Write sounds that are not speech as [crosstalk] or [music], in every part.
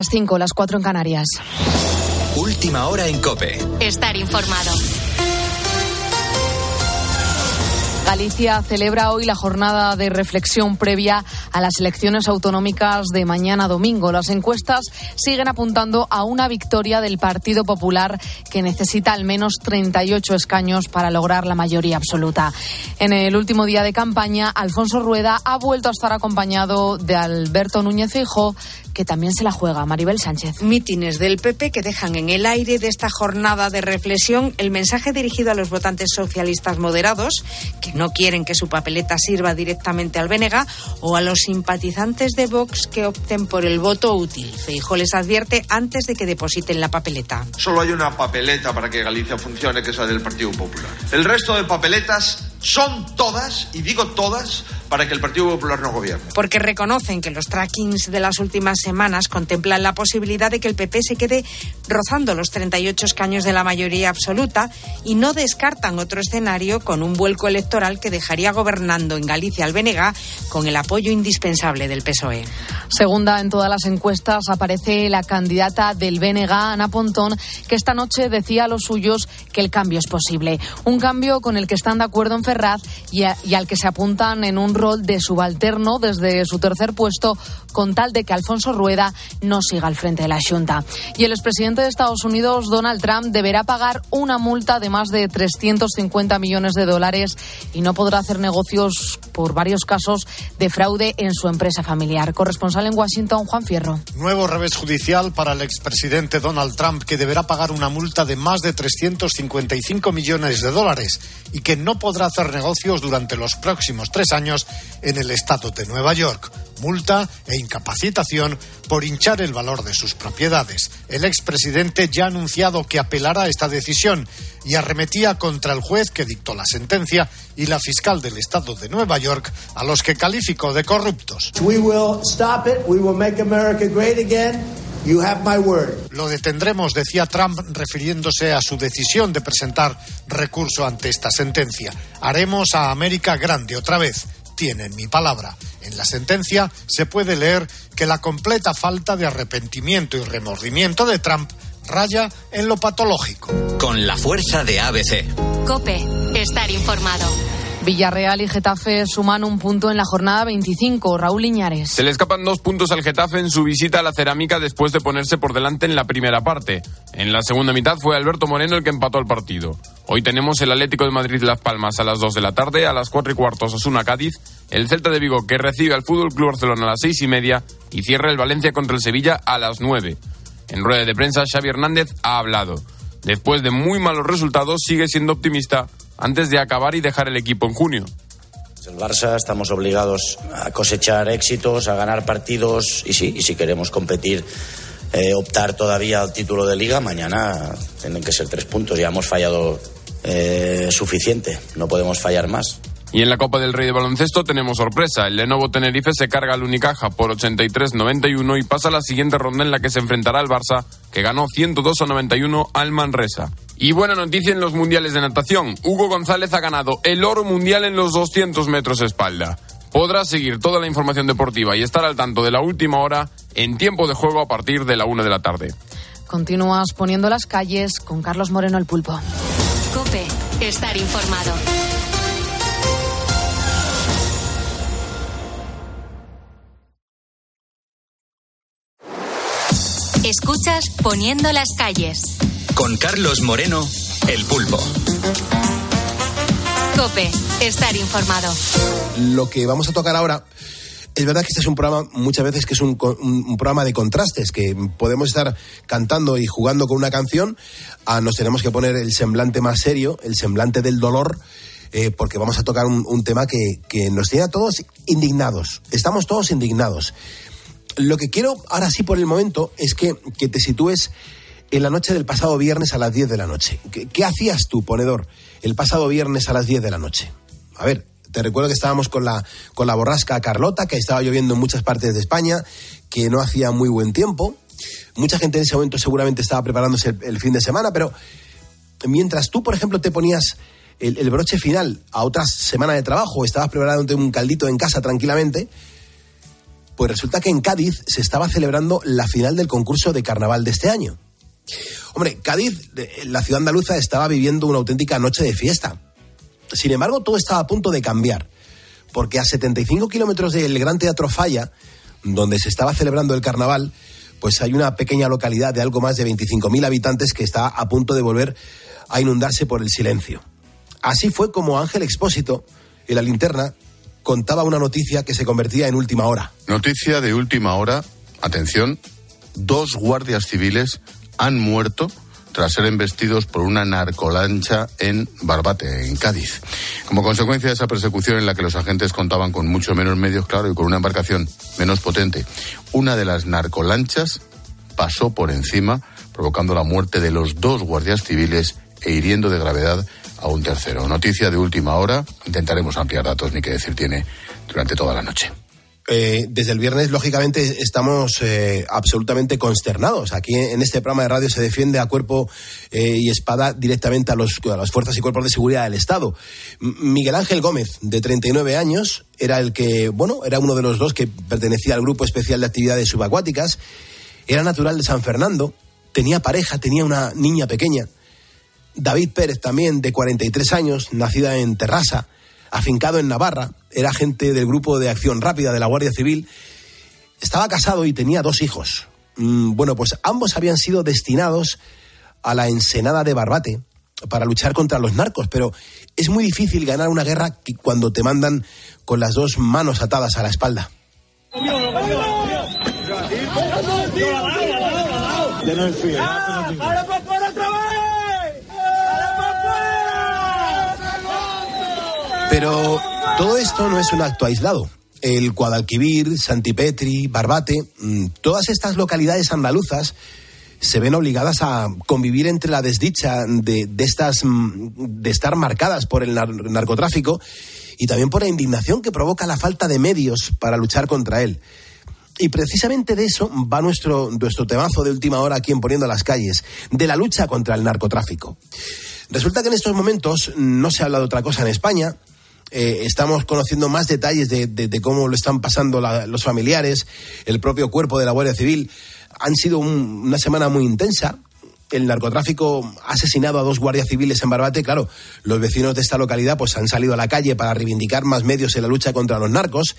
Las 5, las 4 en Canarias. Última hora en Cope. Estar informado. Galicia celebra hoy la jornada de reflexión previa a las elecciones autonómicas de mañana domingo. Las encuestas siguen apuntando a una victoria del Partido Popular que necesita al menos 38 escaños para lograr la mayoría absoluta. En el último día de campaña, Alfonso Rueda ha vuelto a estar acompañado de Alberto Núñez Feijóo, que también se la juega. Maribel Sánchez. Mítines del PP que dejan en el aire de esta jornada de reflexión el mensaje dirigido a los votantes socialistas moderados que no quieren que su papeleta sirva directamente al Bénega o a los simpatizantes de Vox que opten por el voto útil. Feijo les advierte antes de que depositen la papeleta. Solo hay una papeleta para que Galicia funcione, que es la del Partido Popular. El resto de papeletas son todas, y digo todas, para que el Partido Popular no gobierne. Porque reconocen que los trackings de las últimas semanas contemplan la posibilidad de que el PP se quede rozando los 38 escaños de la mayoría absoluta y no descartan otro escenario con un vuelco electoral que dejaría gobernando en Galicia al BNG con el apoyo indispensable del PSOE. Segunda en todas las encuestas aparece la candidata del BNG, Ana Pontón, que esta noche decía a los suyos que el cambio es posible. Un cambio con el que están de acuerdo en Ferraz y, a, y al que se apuntan en un rol de subalterno desde su tercer puesto con tal de que Alfonso Rueda no siga al frente de la Junta. Y el expresidente de Estados Unidos, Donald Trump, deberá pagar una multa de más de 350 millones de dólares y no podrá hacer negocios por varios casos de fraude en su empresa familiar. Corresponsal en Washington, Juan Fierro. Nuevo revés judicial para el expresidente Donald Trump, que deberá pagar una multa de más de 355 millones de dólares y que no podrá hacer negocios durante los próximos tres años en el estado de Nueva York. Multa e incapacitación por hinchar el valor de sus propiedades. El expresidente ya ha anunciado que apelará esta decisión y arremetía contra el juez que dictó la sentencia y la fiscal del estado de Nueva York, a los que calificó de corruptos. We will stop it. We will make America great again. You have my word. Lo detendremos, decía Trump, refiriéndose a su decisión de presentar recurso ante esta sentencia. Haremos a América grande otra vez. Tienen mi palabra. En la sentencia se puede leer que la completa falta de arrepentimiento y remordimiento de Trump raya en lo patológico. Con la fuerza de ABC. Cope, estar informado. Villarreal y Getafe suman un punto en la jornada 25. Raúl Iñares. Se le escapan dos puntos al Getafe en su visita a la cerámica después de ponerse por delante en la primera parte. En la segunda mitad fue Alberto Moreno el que empató el partido. Hoy tenemos el Atlético de Madrid Las Palmas a las 2 de la tarde, a las 4 y cuarto Osasuna Cádiz, el Celta de Vigo que recibe al Fútbol Club Barcelona a las 6 y media y cierra el Valencia contra el Sevilla a las 9. En rueda de prensa, Xavi Hernández ha hablado. Después de muy malos resultados, sigue siendo optimista antes de acabar y dejar el equipo en junio. El Barça estamos obligados a cosechar éxitos, a ganar partidos y sí, y si queremos competir, eh, optar todavía al título de liga, mañana tienen que ser tres puntos. Ya hemos fallado eh, suficiente, no podemos fallar más. Y en la Copa del Rey de Baloncesto tenemos sorpresa. El Lenovo Tenerife se carga al Unicaja por 83-91 y pasa a la siguiente ronda en la que se enfrentará al Barça, que ganó 102 91 al Manresa. Y buena noticia en los mundiales de natación. Hugo González ha ganado el oro mundial en los 200 metros espalda. Podrás seguir toda la información deportiva y estar al tanto de la última hora en tiempo de juego a partir de la una de la tarde. Continúas poniendo las calles con Carlos Moreno el Pulpo. Cope, estar informado. Escuchas Poniendo las calles. Con Carlos Moreno, el pulpo. Cope, estar informado. Lo que vamos a tocar ahora es verdad que este es un programa, muchas veces que es un, un, un, programa de contrastes, que podemos estar cantando y jugando con una canción, a nos tenemos que poner el semblante más serio, el semblante del dolor, eh, porque vamos a tocar un, un tema que, que, nos tiene a todos indignados. Estamos todos indignados. Lo que quiero ahora sí por el momento es que, que te sitúes en la noche del pasado viernes a las 10 de la noche. ¿Qué, hacías tú, ponedor, el pasado viernes a las 10 de la noche? A ver, te recuerdo que estábamos con la, con la borrasca Carlota, que estaba lloviendo en muchas partes de España, que no hacía muy buen tiempo. Mucha gente en ese momento seguramente estaba preparándose el, el fin de semana, pero mientras tú, por ejemplo, te ponías el, el, broche final a otra semana de trabajo, estabas preparándote un caldito en casa tranquilamente, Pues resulta que en Cádiz se estaba celebrando la final del concurso de carnaval de este año. Hombre, Cádiz, eh, la ciudad andaluza, estaba viviendo una auténtica noche de fiesta. Sin embargo, todo estaba a punto de cambiar, porque a 75 kilómetros del Gran Teatro Falla, donde se estaba celebrando el carnaval, pues hay una pequeña localidad de algo más de 25.000 habitantes que está a punto de volver a inundarse por el silencio. Así fue como Ángel Expósito, en la linterna, contaba una noticia que se convertía en última hora. Noticia de última hora, atención, dos guardias civiles han muerto tras ser embestidos por una narcolancha en Barbate, en Cádiz. Como consecuencia de esa persecución en la que los agentes contaban con mucho menos medios, claro, y con una embarcación menos potente, una de las narcolanchas pasó por encima, provocando la muerte de los dos guardias civiles e hiriendo de gravedad a un tercero. Noticia de última hora. Intentaremos ampliar datos, ni qué decir tiene, durante toda la noche. Eh, desde el viernes, lógicamente, estamos eh, absolutamente consternados. Aquí en este programa de radio se defiende a cuerpo eh, y espada directamente a, los, a las fuerzas y cuerpos de seguridad del Estado. Miguel Ángel Gómez, de 39 años, era el que, bueno, era uno de los dos que pertenecía al Grupo Especial de Actividades Subacuáticas. Era natural de San Fernando, tenía pareja, tenía una niña pequeña. David Pérez, también de 43 años, nacida en Terrassa, afincado en Navarra, era agente del Grupo de Acción Rápida de la Guardia Civil. Estaba casado y tenía dos hijos. Mm, bueno, pues ambos habían sido destinados a la ensenada de Barbate para luchar contra los narcos, pero es muy difícil ganar una guerra cuando te mandan con las dos manos atadas a la espalda. Pero todo esto no es un acto aislado. El Guadalquivir, Santipetri, Barbate, mm, todas estas localidades andaluzas se ven obligadas a convivir entre la desdicha de, de estas mm, de estar marcadas por el nar narcotráfico y también por la indignación que provoca la falta de medios para luchar contra él. Y precisamente de eso va nuestro, nuestro temazo de última hora aquí en Poniendo las Calles, de la lucha contra el narcotráfico. Resulta que en estos momentos no se habla de otra cosa en España, eh, estamos conociendo más detalles de, cómo lo están pasando los familiares, el propio cuerpo de la Guardia Civil. Han sido un, una semana muy intensa. El narcotráfico ha asesinado a dos guardias civiles en Barbate. Claro, los vecinos de esta localidad pues han salido a la calle para reivindicar más medios en la lucha contra los narcos.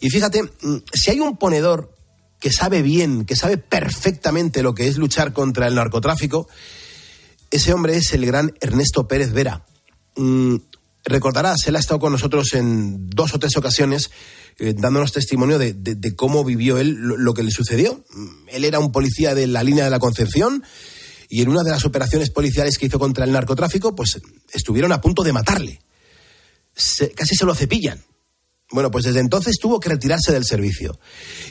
Y fíjate, mm, si hay un ponedor que sabe bien, que sabe perfectamente lo que es luchar contra el narcotráfico, ese hombre es el gran Ernesto Pérez Vera. Mm, recordarás, él ha estado con nosotros en dos o tres ocasiones eh, dándonos testimonio de, cómo vivió él lo, que le sucedió. Él era un policía de la línea de la Concepción y en una de las operaciones policiales que hizo contra el narcotráfico, pues estuvieron a punto de matarle. Se, casi se lo cepillan. Bueno, pues desde entonces tuvo que retirarse del servicio.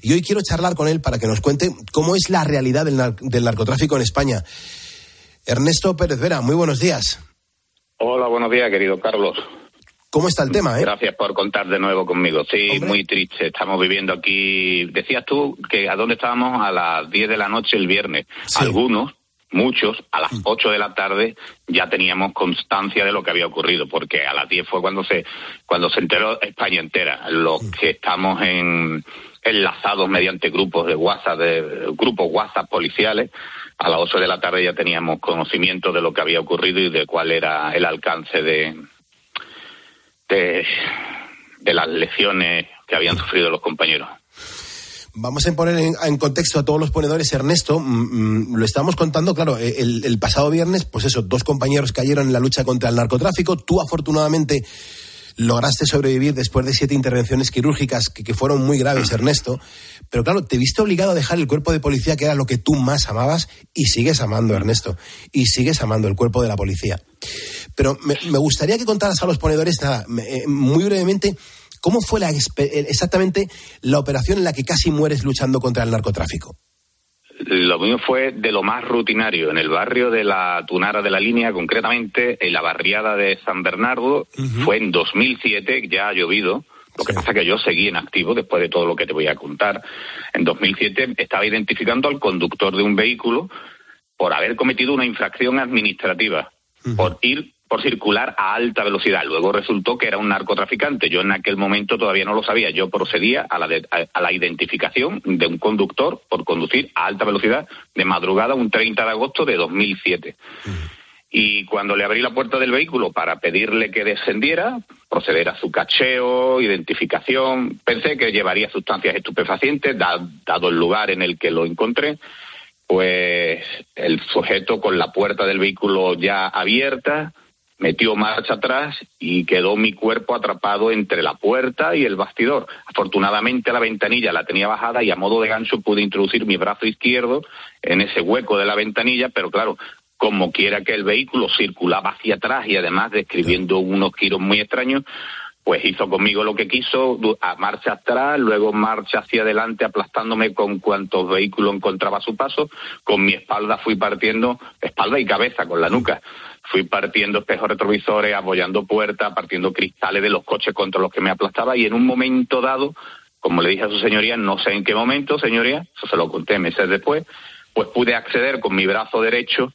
Y hoy quiero charlar con él para que nos cuente cómo es la realidad del narcotráfico en España. Ernesto Pérez Vera, muy buenos días. Hola, buenos días, querido Carlos. ¿Cómo está el tema, eh? Gracias por contar de nuevo conmigo. Sí, Hombre. muy triste. Estamos viviendo aquí. Decías tú que a dónde estábamos a las 10 de la noche el viernes. Sí. Algunos, muchos, a las 8 de la tarde ya teníamos constancia de lo que había ocurrido, porque a las 10 fue cuando se cuando se enteró España entera. Los que estamos en enlazados mediante grupos de WhatsApp, de grupos WhatsApp policiales, a las 8 de la tarde ya teníamos conocimiento de lo que había ocurrido y de cuál era el alcance de, de, de las lesiones que habían sufrido los compañeros. Vamos a poner en, contexto a todos los ponedores, Ernesto. Mm, mm, lo estamos contando, claro, el, el, pasado viernes, pues eso, dos compañeros cayeron en la lucha contra el narcotráfico. Tú, afortunadamente, lograste sobrevivir después de siete intervenciones quirúrgicas que, que, fueron muy graves, Ernesto. Pero claro, te viste obligado a dejar el cuerpo de policía, que era lo que tú más amabas, y sigues amando, Ernesto. Y sigues amando el cuerpo de la policía. Pero me, me gustaría que contaras a los ponedores, nada, me, muy brevemente, ¿Cómo fue la, exactamente la operación en la que casi mueres luchando contra el narcotráfico? Lo mío fue de lo más rutinario, en el barrio de la Tunara de la Línea, concretamente en la barriada de San Bernardo. Uh -huh. Fue en 2007, ya ha llovido. Lo sí. que pasa es que yo seguí en activo después de todo lo que te voy a contar. En 2007 estaba identificando al conductor de un vehículo por haber cometido una infracción administrativa, uh -huh. por ir por circular a alta velocidad. Luego resultó que era un narcotraficante. Yo en aquel momento todavía no lo sabía. Yo procedía a la, de- a- a la identificación de un conductor por conducir a alta velocidad de madrugada un 30 de agosto de 2007. Y cuando le abrí la puerta del vehículo para pedirle que descendiera, proceder a su cacheo, identificación, pensé que llevaría sustancias estupefacientes, da- dado el lugar en el que lo encontré, pues el sujeto con la puerta del vehículo ya abierta metió marcha atrás y quedó mi cuerpo atrapado entre la puerta y el bastidor. Afortunadamente la ventanilla la tenía bajada y a modo de gancho pude introducir mi brazo izquierdo en ese hueco de la ventanilla, pero claro, como quiera que el vehículo circulaba hacia atrás y además describiendo unos giros muy extraños, pues hizo conmigo lo que quiso, a marcha atrás, luego marcha hacia adelante, aplastándome con cuantos vehículos encontraba a su paso. Con mi espalda fui partiendo, espalda y cabeza, con la nuca. Fui partiendo espejos retrovisores, apoyando puertas, partiendo cristales de los coches contra los que me aplastaba y en un momento dado, como le dije a su señoría, no sé en qué momento, señoría, eso se lo conté meses después, pues pude acceder con mi brazo derecho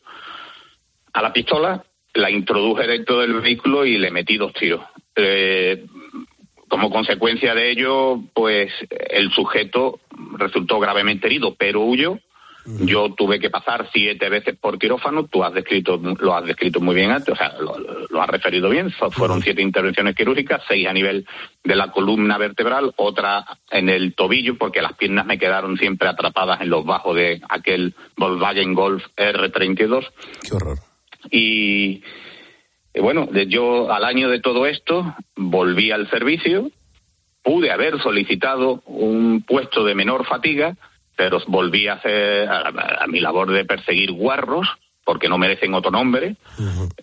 a la pistola, la introduje dentro del vehículo y le metí dos tiros. Eh, como consecuencia de ello, pues el sujeto resultó gravemente herido, pero huyó. Yo tuve que pasar siete veces por quirófano. Tú has descrito, lo has descrito muy bien antes, o sea, lo, lo has referido bien. Fu- Fueron siete intervenciones quirúrgicas, seis a nivel de la columna vertebral, otra en el tobillo, porque las piernas me quedaron siempre atrapadas en los bajos de aquel Volkswagen Golf R32. Qué horror. Y eh, bueno, yo al año de todo esto volví al servicio, pude haber solicitado un puesto de menor fatiga, pero volví a hacer a, a- a mi labor de perseguir guarros, porque no merecen otro nombre,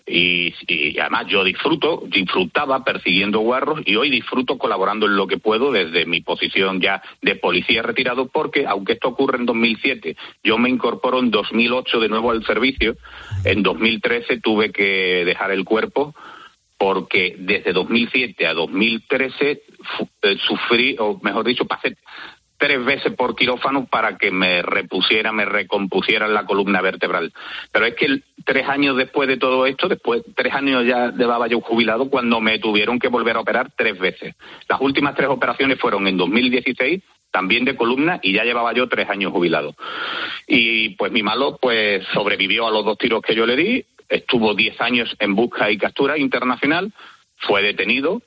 y, y además yo disfruto, disfrutaba persiguiendo guarros y hoy disfruto colaborando en lo que puedo desde mi posición ya de policía retirado porque aunque esto ocurre en 2007, yo me incorporo en 2008 de nuevo al servicio, en 2013 tuve que dejar el cuerpo porque desde 2007 a 2013 fu- eh, sufrí, o mejor dicho, pasé tres veces por quirófano para que me repusiera, me recompusiera la columna vertebral. Pero es que tres años después de todo esto, después tres años ya llevaba yo jubilado cuando me tuvieron que volver a operar tres veces. Las últimas tres operaciones fueron en 2016, también de columna, y ya llevaba yo tres años jubilado. Y pues mi malo pues sobrevivió a los dos tiros que yo le di, estuvo diez años en busca y captura internacional, fue detenido,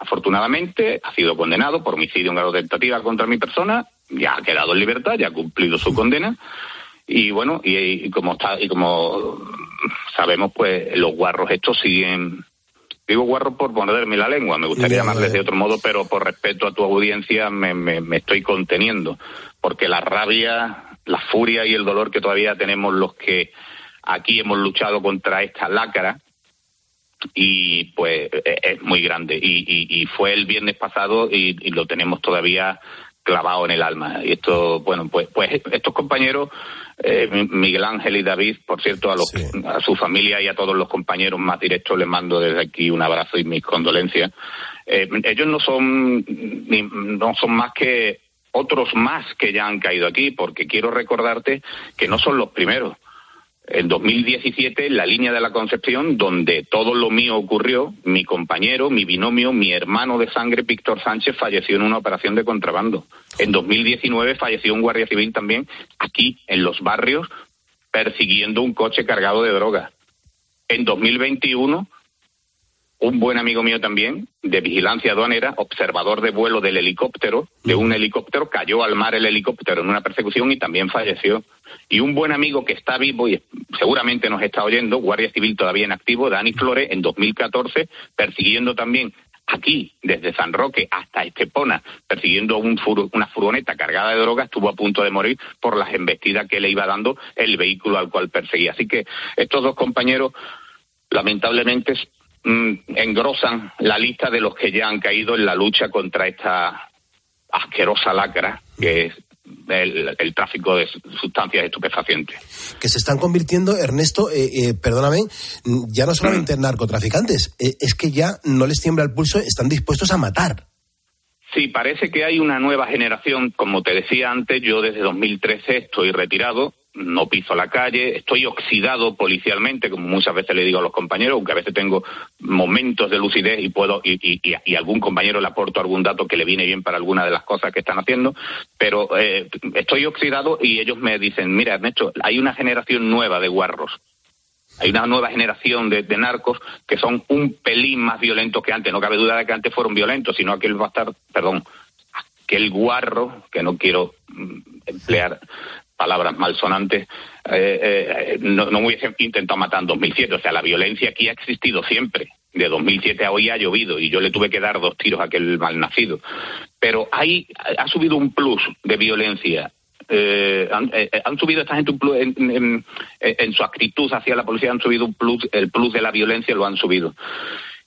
afortunadamente ha sido condenado por homicidio en grado de tentativa contra mi persona, ya ha quedado en libertad, ya ha cumplido su condena. Y bueno, y, y como está y como sabemos pues los guarros estos siguen digo guarros por ponerme la lengua, me gustaría llamarles de otro modo, pero por respeto a tu audiencia me, me, me estoy conteniendo, porque la rabia, la furia y el dolor que todavía tenemos los que aquí hemos luchado contra esta lácara, y pues eh, es muy grande. Y, y, y fue el viernes pasado y, y lo tenemos todavía clavado en el alma. Y esto bueno pues pues estos compañeros eh, Miguel Ángel y David por cierto a los a su familia y a todos los compañeros más directos les mando desde aquí un abrazo y mis condolencias. Eh, ellos no son ni- no son más que otros más que ya han caído aquí porque quiero recordarte que no son los primeros en 2017, en la línea de la Concepción, donde todo lo mío ocurrió, mi compañero, mi binomio, mi hermano de sangre, Víctor Sánchez, falleció en una operación de contrabando. En 2019 falleció un guardia civil también aquí, en los barrios, persiguiendo un coche cargado de droga. En 2021, un buen amigo mío también, de vigilancia aduanera, observador de vuelo del helicóptero, de un helicóptero, cayó al mar el helicóptero en una persecución y también falleció. Y un buen amigo que está vivo y seguramente nos está oyendo, Guardia Civil todavía en activo, Dani Flores, en 2014, persiguiendo también aquí, desde San Roque hasta Estepona, persiguiendo un fur- una furgoneta cargada de drogas, estuvo a punto de morir por las embestidas que le iba dando el vehículo al cual perseguía. Así que estos dos compañeros, lamentablemente, mm, engrosan la lista de los que ya han caído en la lucha contra esta asquerosa lacra que es el, el tráfico de sustancias estupefacientes. Que se están convirtiendo, Ernesto, eh, eh, perdóname, mm, ya no solamente en narcotraficantes, eh, es que ya no les tiembla el pulso, están dispuestos a matar. Sí, parece que hay una nueva generación. Como te decía antes, yo desde 2013 estoy retirado no piso la calle, estoy oxidado policialmente, como muchas veces le digo a los compañeros, aunque a veces tengo momentos de lucidez y puedo y, y, y algún compañero le aporto algún dato que le viene bien para alguna de las cosas que están haciendo, pero eh, estoy oxidado y ellos me dicen, mira Ernesto, hay una generación nueva de guarros. Hay una nueva generación de, de narcos que son un pelín más violentos que antes. No cabe duda de que antes fueron violentos, sino aquel bastardo, perdón, aquel guarro, que no quiero mm, emplear palabras malsonantes, eh, eh, no, no hubiese intentado matar en 2007. O sea, la violencia aquí ha existido siempre. De 2007 a hoy ha llovido y yo le tuve que dar dos tiros a aquel malnacido. Pero hay, ha subido un plus de violencia. Eh, han, eh, han subido esta gente un plus en, en- en su actitud hacia la policía, han subido un plus, el plus de la violencia lo han subido.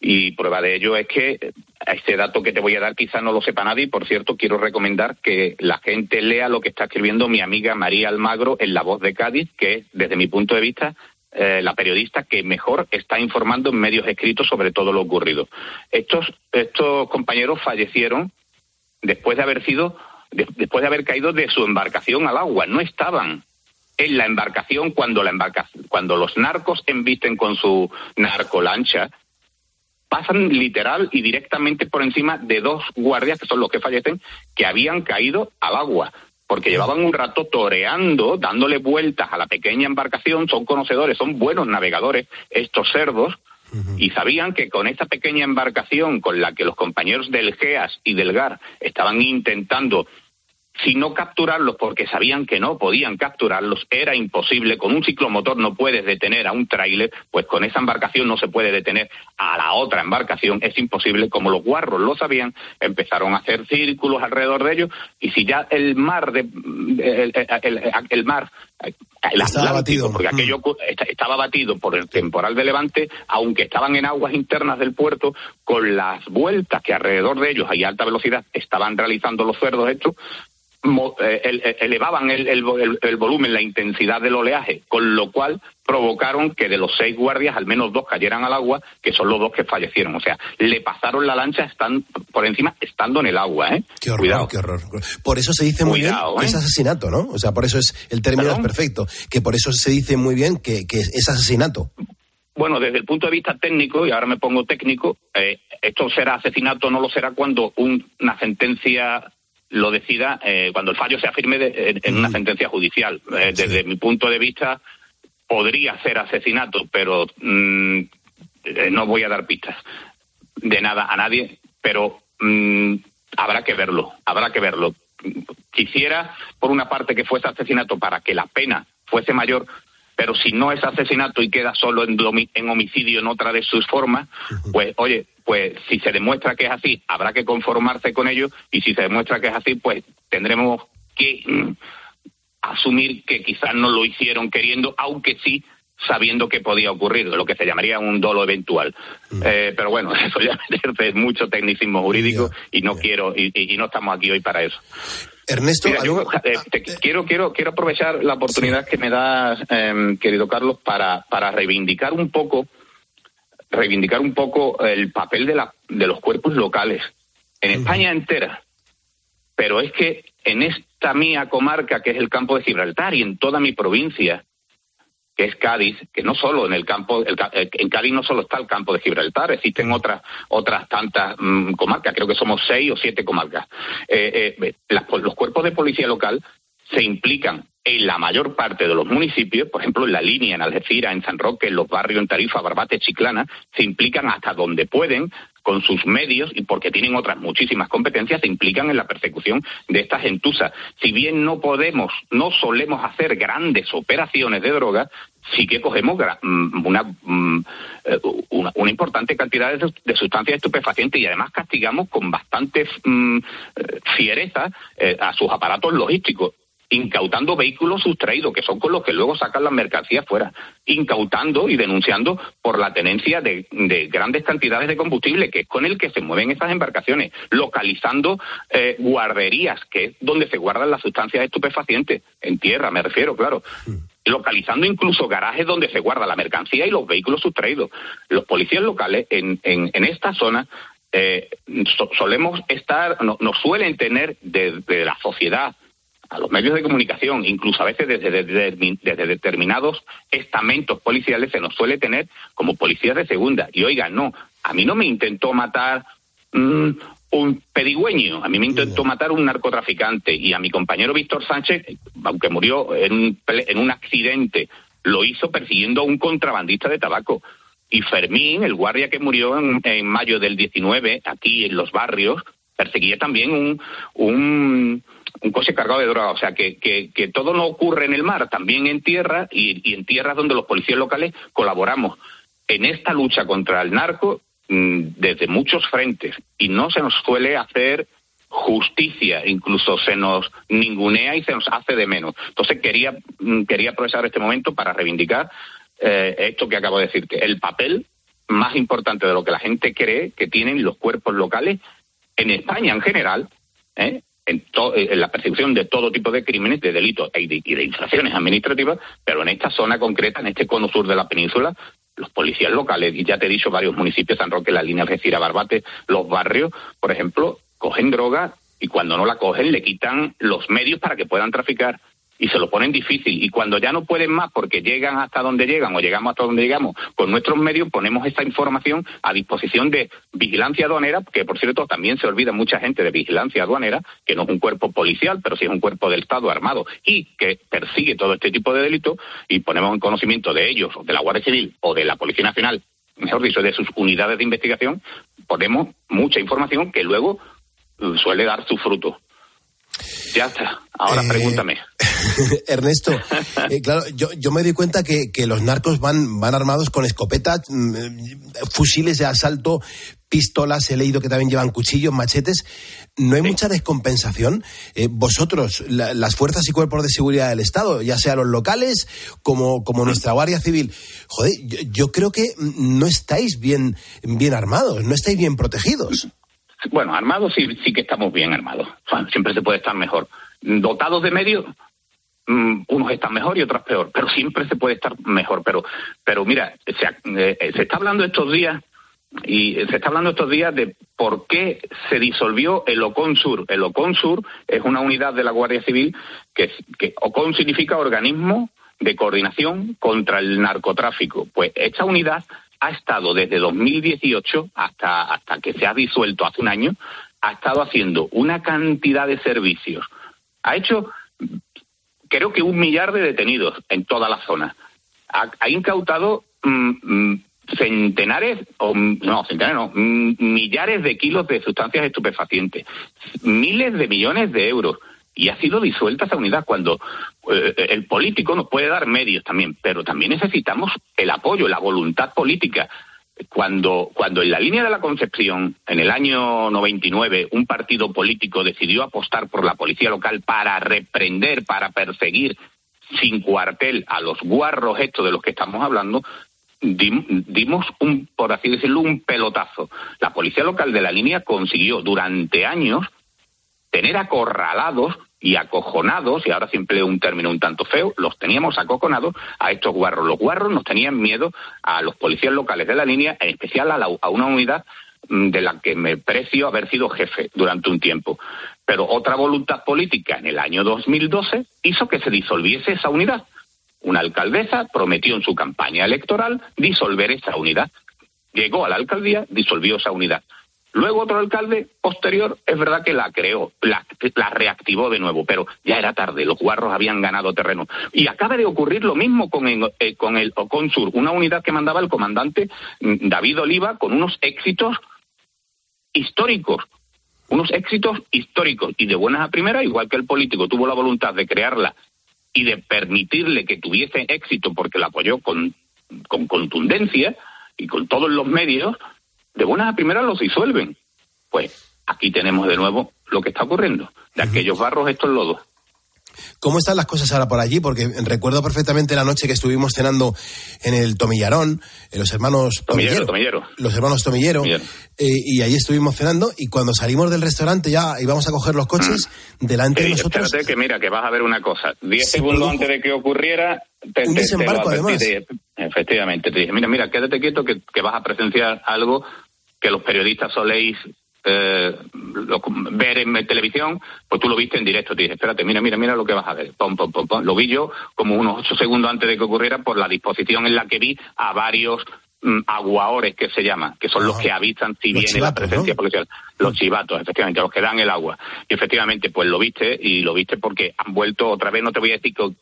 Y prueba de ello es que eh, este dato que te voy a dar quizá no lo sepa nadie. Por cierto, quiero recomendar que la gente lea lo que está escribiendo mi amiga María Almagro en La Voz de Cádiz, que es, desde mi punto de vista, eh, la periodista que mejor está informando en medios escritos sobre todo lo ocurrido. Estos, estos compañeros fallecieron después de haber sido, de- después de haber caído de su embarcación al agua. No estaban en la embarcación cuando la embarca, cuando los narcos embisten con su narcolancha pasan literal y directamente por encima de dos guardias, que son los que fallecen, que habían caído al agua, porque llevaban un rato toreando, dándole vueltas a la pequeña embarcación, son conocedores, son buenos navegadores, estos cerdos, y sabían que con esta pequeña embarcación con la que los compañeros del GEAS y del GAR estaban intentando si no capturarlos porque sabían que no podían capturarlos, era imposible. Con un ciclomotor no puedes detener a un tráiler, pues con esa embarcación no se puede detener a la otra embarcación, es imposible. Como los guarros lo sabían, empezaron a hacer círculos alrededor de ellos y si ya el mar, de, el, el- el- el mar, el Estaba batido. porque aquello cu- esta- estaba batido por el temporal de Levante, aunque estaban en aguas internas del puerto, con las vueltas que alrededor de ellos a alta velocidad estaban realizando los cerdos estos, elevaban el, el el- volumen, la intensidad del oleaje, con lo cual provocaron que de los seis guardias al menos dos cayeran al agua, que son los dos que fallecieron. O sea, le pasaron la lancha están por encima estando en el agua, ¿eh? Qué horror, Cuidado. qué horror. Por eso se dice muy bien que ¿eh? es asesinato, ¿no? O sea, por eso es el término es perfecto. Que por eso se dice muy bien que, que es asesinato. Bueno, desde el punto de vista técnico, y ahora me pongo técnico, eh, esto será asesinato o no lo será cuando un- una sentencia lo decida, eh, cuando el fallo sea firme de- en, en una sentencia judicial. Eh, desde mi punto de vista, podría ser asesinato, pero mm, eh, no voy a dar pistas de nada a nadie, pero mm, habrá que verlo, habrá que verlo. Quisiera, por una parte, que fuese asesinato para que la pena fuese mayor, pero si no es asesinato y queda solo en, en homicidio en otra de sus formas, pues oye, pues si se demuestra que es así, habrá que conformarse con ello y si se demuestra que es así, pues tendremos que mm, asumir que quizás no lo hicieron queriendo, aunque sí sabiendo que podía ocurrir, lo que se llamaría un dolo eventual. Eh, pero bueno, [laughs] eso ya es mucho tecnicismo jurídico y no quiero y, y- no estamos aquí hoy para eso. Ernesto, Mira, yo, algo- eh, te quiero, quiero, quiero aprovechar la oportunidad que me das, em, querido Carlos, para, para reivindicar un poco, reivindicar un poco el papel de, la, de los cuerpos locales en España entera. Pero es que en esta mía comarca, que es el campo de Gibraltar, y en toda mi provincia, que es Cádiz, que no solo en el campo, el eh, en Cádiz no solo está el campo de Gibraltar, existen otras otras tantas mm, comarcas, creo que somos seis o siete comarcas. Eh, eh, las- los cuerpos de policía local se implican en la mayor parte de los municipios, por ejemplo, en la línea, en Algeciras, en San Roque, en los barrios, en Tarifa, Barbate, Chiclana, se implican hasta donde pueden con sus medios y porque tienen otras muchísimas competencias, se implican en la persecución de estas gentusas. Si bien no podemos, no solemos hacer grandes operaciones de droga, sí que cogemos mm, una, mm, eh, una, una importante cantidad de sustancias estupefacientes y además castigamos con bastante mm, eh, fiereza eh, a sus aparatos logísticos incautando vehículos sustraídos, que son con los que luego sacan las mercancías fuera, incautando y denunciando por la tenencia de, de grandes cantidades de combustible, que es con el que se mueven esas embarcaciones, localizando eh, guarderías, que es donde se guardan las sustancias estupefacientes, en tierra me refiero, claro localizando incluso garajes donde se guarda la mercancía y los vehículos sustraídos. Los policías locales en, en, en esta zona eh, so- solemos estar, no- nos suelen tener desde la sociedad a los medios de comunicación, incluso a veces desde, desde, determinados estamentos policiales se nos suele tener como policías de segunda. Y oiga, no, a mí no me intentó matar mm, un pedigüeño, a mí me intentó matar un narcotraficante y a mi compañero Víctor Sánchez, aunque murió en un, en un accidente, lo hizo persiguiendo a un contrabandista de tabaco. Y Fermín, el guardia que murió en, en mayo del 19, aquí en los barrios, perseguía también un, un un coche cargado de droga. O sea, que, que, todo no ocurre en el mar, también en tierra y, y en tierras donde los policías locales colaboramos en esta lucha contra el narco mm, desde muchos frentes y no se nos suele hacer justicia, incluso se nos ningunea y se nos hace de menos. Entonces quería, mm, quería aprovechar este momento para reivindicar eh, esto que acabo de decirte, el papel más importante de lo que la gente cree que tienen los cuerpos locales en España en general, ¿eh? En, en, la persecución de todo tipo de crímenes, de delitos y de, y de, infracciones administrativas, pero en esta zona concreta, en este cono sur de la península, los policías locales, y ya te he dicho varios municipios, San Roque, la línea Algeciras, Barbate, los barrios, por ejemplo, cogen droga y cuando no la cogen le quitan los medios para que puedan traficar y se lo ponen difícil. Y cuando ya no pueden más porque llegan hasta donde llegan o llegamos hasta donde llegamos con nuestros medios, ponemos esta información a disposición de vigilancia aduanera, que por cierto también se olvida mucha gente de vigilancia aduanera, que no es un cuerpo policial, pero sí es un cuerpo del Estado armado y que persigue todo este tipo de delitos y ponemos en conocimiento de ellos, de la Guardia Civil o de la Policía Nacional, mejor dicho, de sus unidades de investigación, ponemos mucha información que luego uh, suele dar su fruto. Ya está. Ahora eh, pregúntame. [laughs] Ernesto, eh, claro, yo, yo, me doy cuenta que, que, los narcos van, van armados con escopetas, mm, fusiles de asalto, pistolas, he leído que también llevan cuchillos, machetes. ¿No hay sí. mucha descompensación? Eh, vosotros, la, las fuerzas y cuerpos de seguridad del Estado, ya sea los locales como, como nuestra Guardia Civil, joder, yo, yo creo que no estáis bien, bien armados, no estáis bien protegidos. Bueno, armados sí, sí que estamos bien armados. Siempre se puede estar mejor. Dotados de medios, mmm, unos están mejor y otros peor, pero siempre se puede estar mejor. Pero, pero mira, se, eh, se está hablando estos días y se está hablando estos días de por qué se disolvió el OCONSUR. El OCONSUR es una unidad de la Guardia Civil que, que OCON significa organismo de coordinación contra el narcotráfico. Pues esta unidad ha estado desde 2018 hasta, hasta que se ha disuelto hace un año, ha estado haciendo una cantidad de servicios. Ha hecho, creo que un millar de detenidos en toda la zona. Ha, incautado mmm, centenares, o no, centenares no, millares de kilos de sustancias estupefacientes, miles de millones de euros y ha sido disuelta esa unidad cuando eh, el político nos puede dar medios también, pero también necesitamos el apoyo, la voluntad política. Cuando, cuando en la línea de la Concepción, en el año 99, un partido político decidió apostar por la policía local para reprender, para perseguir sin cuartel a los guarros estos de los que estamos hablando, dimos un, por así decirlo, un pelotazo. La policía local de la línea consiguió durante años tener acorralados y acojonados, y ahora siempre un término un tanto feo, los teníamos acojonados a estos guarros. Los guarros nos tenían miedo a los policías locales de la línea, en especial a, la, a una unidad mm, de la que me precio haber sido jefe durante un tiempo. Pero otra voluntad política en el año 2012 hizo que se disolviese esa unidad. Una alcaldesa prometió en su campaña electoral disolver esa unidad. Llegó a la alcaldía, disolvió esa unidad. Luego otro alcalde posterior, es verdad que la creó, la, reactivó de nuevo, pero ya era tarde, los guarros habían ganado terreno. Y acaba de ocurrir lo mismo con el, eh, con el Oconsur, una unidad que mandaba el comandante mm, David Oliva con unos éxitos históricos, unos éxitos históricos y de buenas a primeras, igual que el político tuvo la voluntad de crearla y de permitirle que tuviese éxito porque la apoyó con contundencia y con todos los medios, de buenas a primeras los disuelven. Pues aquí tenemos de nuevo lo que está ocurriendo, de aquellos barros estos lodos. ¿Cómo están las cosas ahora por allí? Porque recuerdo perfectamente la noche que estuvimos cenando en el Tomillarón, en los hermanos Tomillero. tomillero, tomillero. Los hermanos Tomillero. tomillero. Eh, y ahí estuvimos cenando y cuando salimos del restaurante ya íbamos a coger los coches mm. delante de nosotros. Espérate que mira, que vas a ver una cosa. Diez segundos antes de que ocurriera... Te, un desembarco te además. Te, efectivamente, te dije, mira, mira, quédate quieto que, que vas a presenciar algo que los periodistas soléis eh, lo- ver en televisión, pues tú lo viste en directo, te dices, espérate, mira, mira, mira lo que vas a ver. Pom, pom, pom, pom. Lo vi yo como unos ocho segundos antes de que ocurriera por la disposición en la que vi a varios mm, aguaores que se llaman, que son los que avisan si Los viene la presencia ¿no? policial. Los chivatos, efectivamente, los que dan el agua. Y efectivamente, pues lo viste y lo viste porque han vuelto otra vez, no te voy a decir con,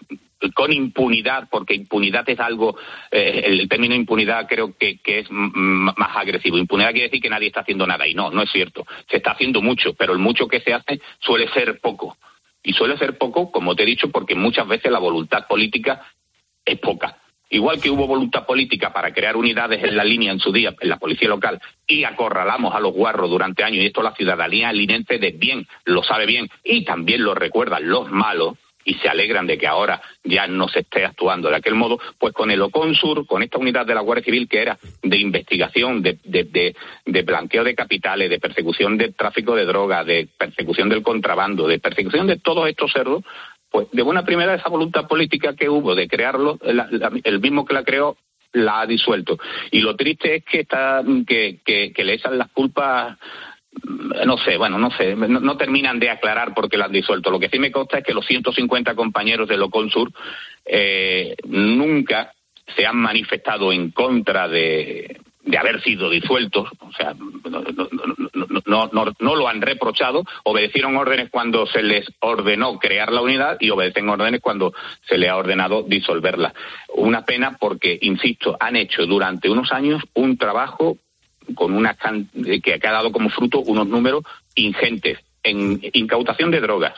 con impunidad, porque impunidad es algo, eh, el término impunidad creo que, que es mm, mm, más agresivo. Impunidad quiere decir que nadie está haciendo nada y no, no es cierto. Se está haciendo mucho, pero el mucho que se hace suele ser poco. Y suele ser poco, como te he dicho, porque muchas veces la voluntad política es poca. Igual que hubo voluntad política para crear unidades en la línea en su día, en la policía local, y acorralamos a los guarros durante años, y esto la ciudadanía linense de bien lo sabe bien, y también lo recuerdan los malos, y se alegran de que ahora ya no se esté actuando de aquel modo, pues con el Oconsur, con esta unidad de la Guardia Civil que era de investigación, de, de, de, de blanqueo de capitales, de persecución del tráfico de drogas, de persecución del contrabando, de persecución de todos estos cerdos, pues de buena primera esa voluntad política que hubo de crearlo, la- la- el mismo que la creó la ha disuelto. Y lo triste es que está que, que, que le echan las culpas mm, no sé, bueno, no sé, no, no terminan de aclarar por qué la han disuelto. Lo que sí me consta es que los 150 compañeros de Loconsur eh, nunca se han manifestado en contra de, de haber sido disueltos, o sea, no, lo han reprochado, obedecieron órdenes cuando se les ordenó crear la unidad y obedecen órdenes cuando se les ha ordenado disolverla. Una pena porque, insisto, han hecho durante unos años un trabajo con una can- que ha dado como fruto unos números ingentes en incautación de drogas,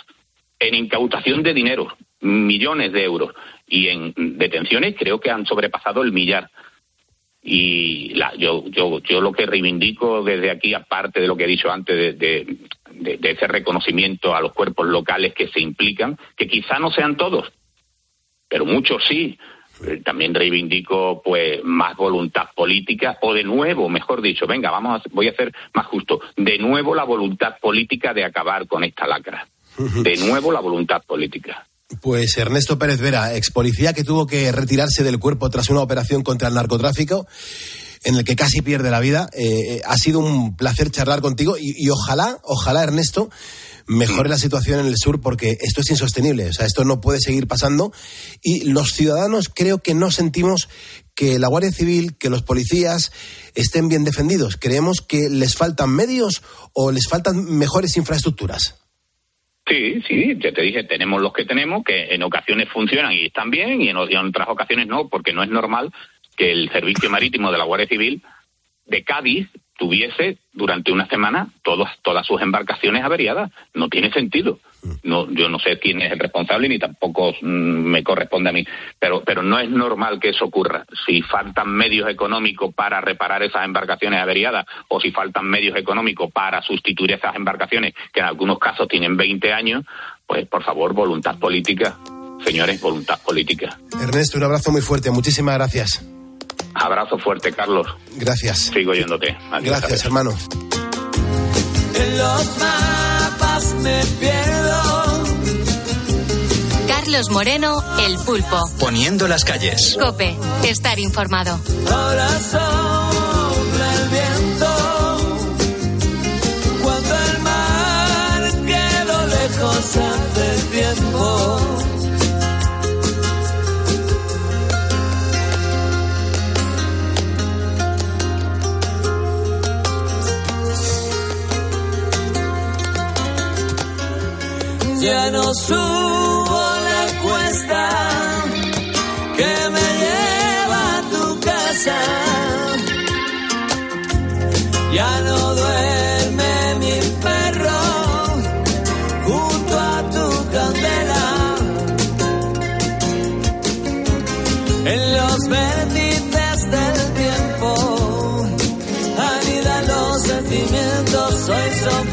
en incautación de dinero, millones de euros, y en detenciones creo que han sobrepasado el millar. Y la- yo, yo, yo lo que reivindico desde aquí, aparte de lo que he dicho antes, de, de- ese reconocimiento a los cuerpos locales que se implican, que quizá no sean todos, pero muchos sí. Eh, También reivindico pues más voluntad política o de nuevo, mejor dicho, venga, vamos a, voy a ser más justo, de nuevo la voluntad política de acabar con esta lacra. De nuevo la voluntad política. Pues Ernesto Pérez Vera, ex policía que tuvo que retirarse del cuerpo tras una operación contra el narcotráfico, en el que casi pierde la vida. Eh, eh, ha sido un placer charlar contigo y, y ojalá, ojalá Ernesto mejore la situación en el sur porque esto es insostenible, o sea, esto no puede seguir pasando y los ciudadanos creo que no sentimos que la Guardia Civil, que los policías estén bien defendidos. Creemos que les faltan medios o les faltan mejores infraestructuras. Sí, sí, ya te dije, tenemos los que tenemos, que en ocasiones funcionan y están bien, y en, otras ocasiones no, porque no es normal que el servicio marítimo de la Guardia Civil de Cádiz tuviese durante una semana todas, todas sus embarcaciones averiadas. No tiene sentido. No, yo no sé quién es el responsable ni tampoco mm, me corresponde a mí, pero, pero no es normal que eso ocurra. Si faltan medios económicos para reparar esas embarcaciones averiadas o si faltan medios económicos para sustituir esas embarcaciones que en algunos casos tienen 20 años, pues por favor, voluntad política. Señores, voluntad política. Ernesto, un abrazo muy fuerte. Muchísimas gracias. Abrazo fuerte, Carlos. Gracias. Sigo yéndote. Adiós, Gracias, hermano. En los mapas me pierdo. Carlos Moreno, El Pulpo. Poniendo las calles. Cope, estar informado. Ahora sopla el viento. Cuando el mar quedó lejos hace tiempo. Ya no subo Los vértices del tiempo anidan los sentimientos. Hoy son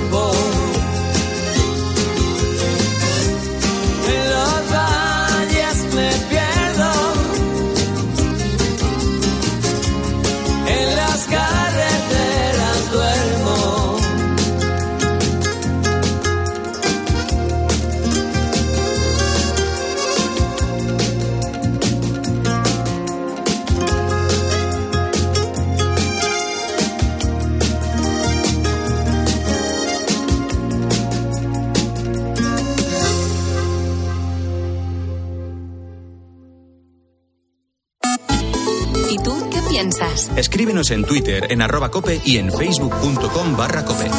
En Twitter en arroba cope y en facebook.com barra cope.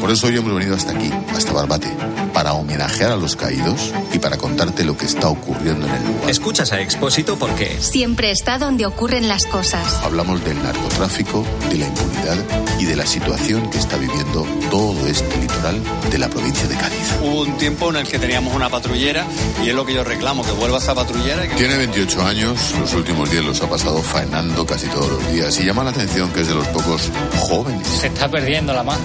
Por eso hoy hemos venido hasta aquí, hasta Barbate, para homenajear a los caídos y para contarte lo que está ocurriendo en el lugar. Escuchas a Expósito porque Siempre está donde ocurren las cosas. Hablamos del narcotráfico, de la impunidad y de la situación que está viviendo todo este litoral de la provincia de Cádiz. Hubo un tiempo en el que teníamos una patrullera y es lo que yo reclamo, que vuelva esa patrullera. y que- Tiene 28 años, los últimos días los ha pasado faenando casi todos los días y llama la atención que es de los pocos jóvenes. Se está perdiendo la más,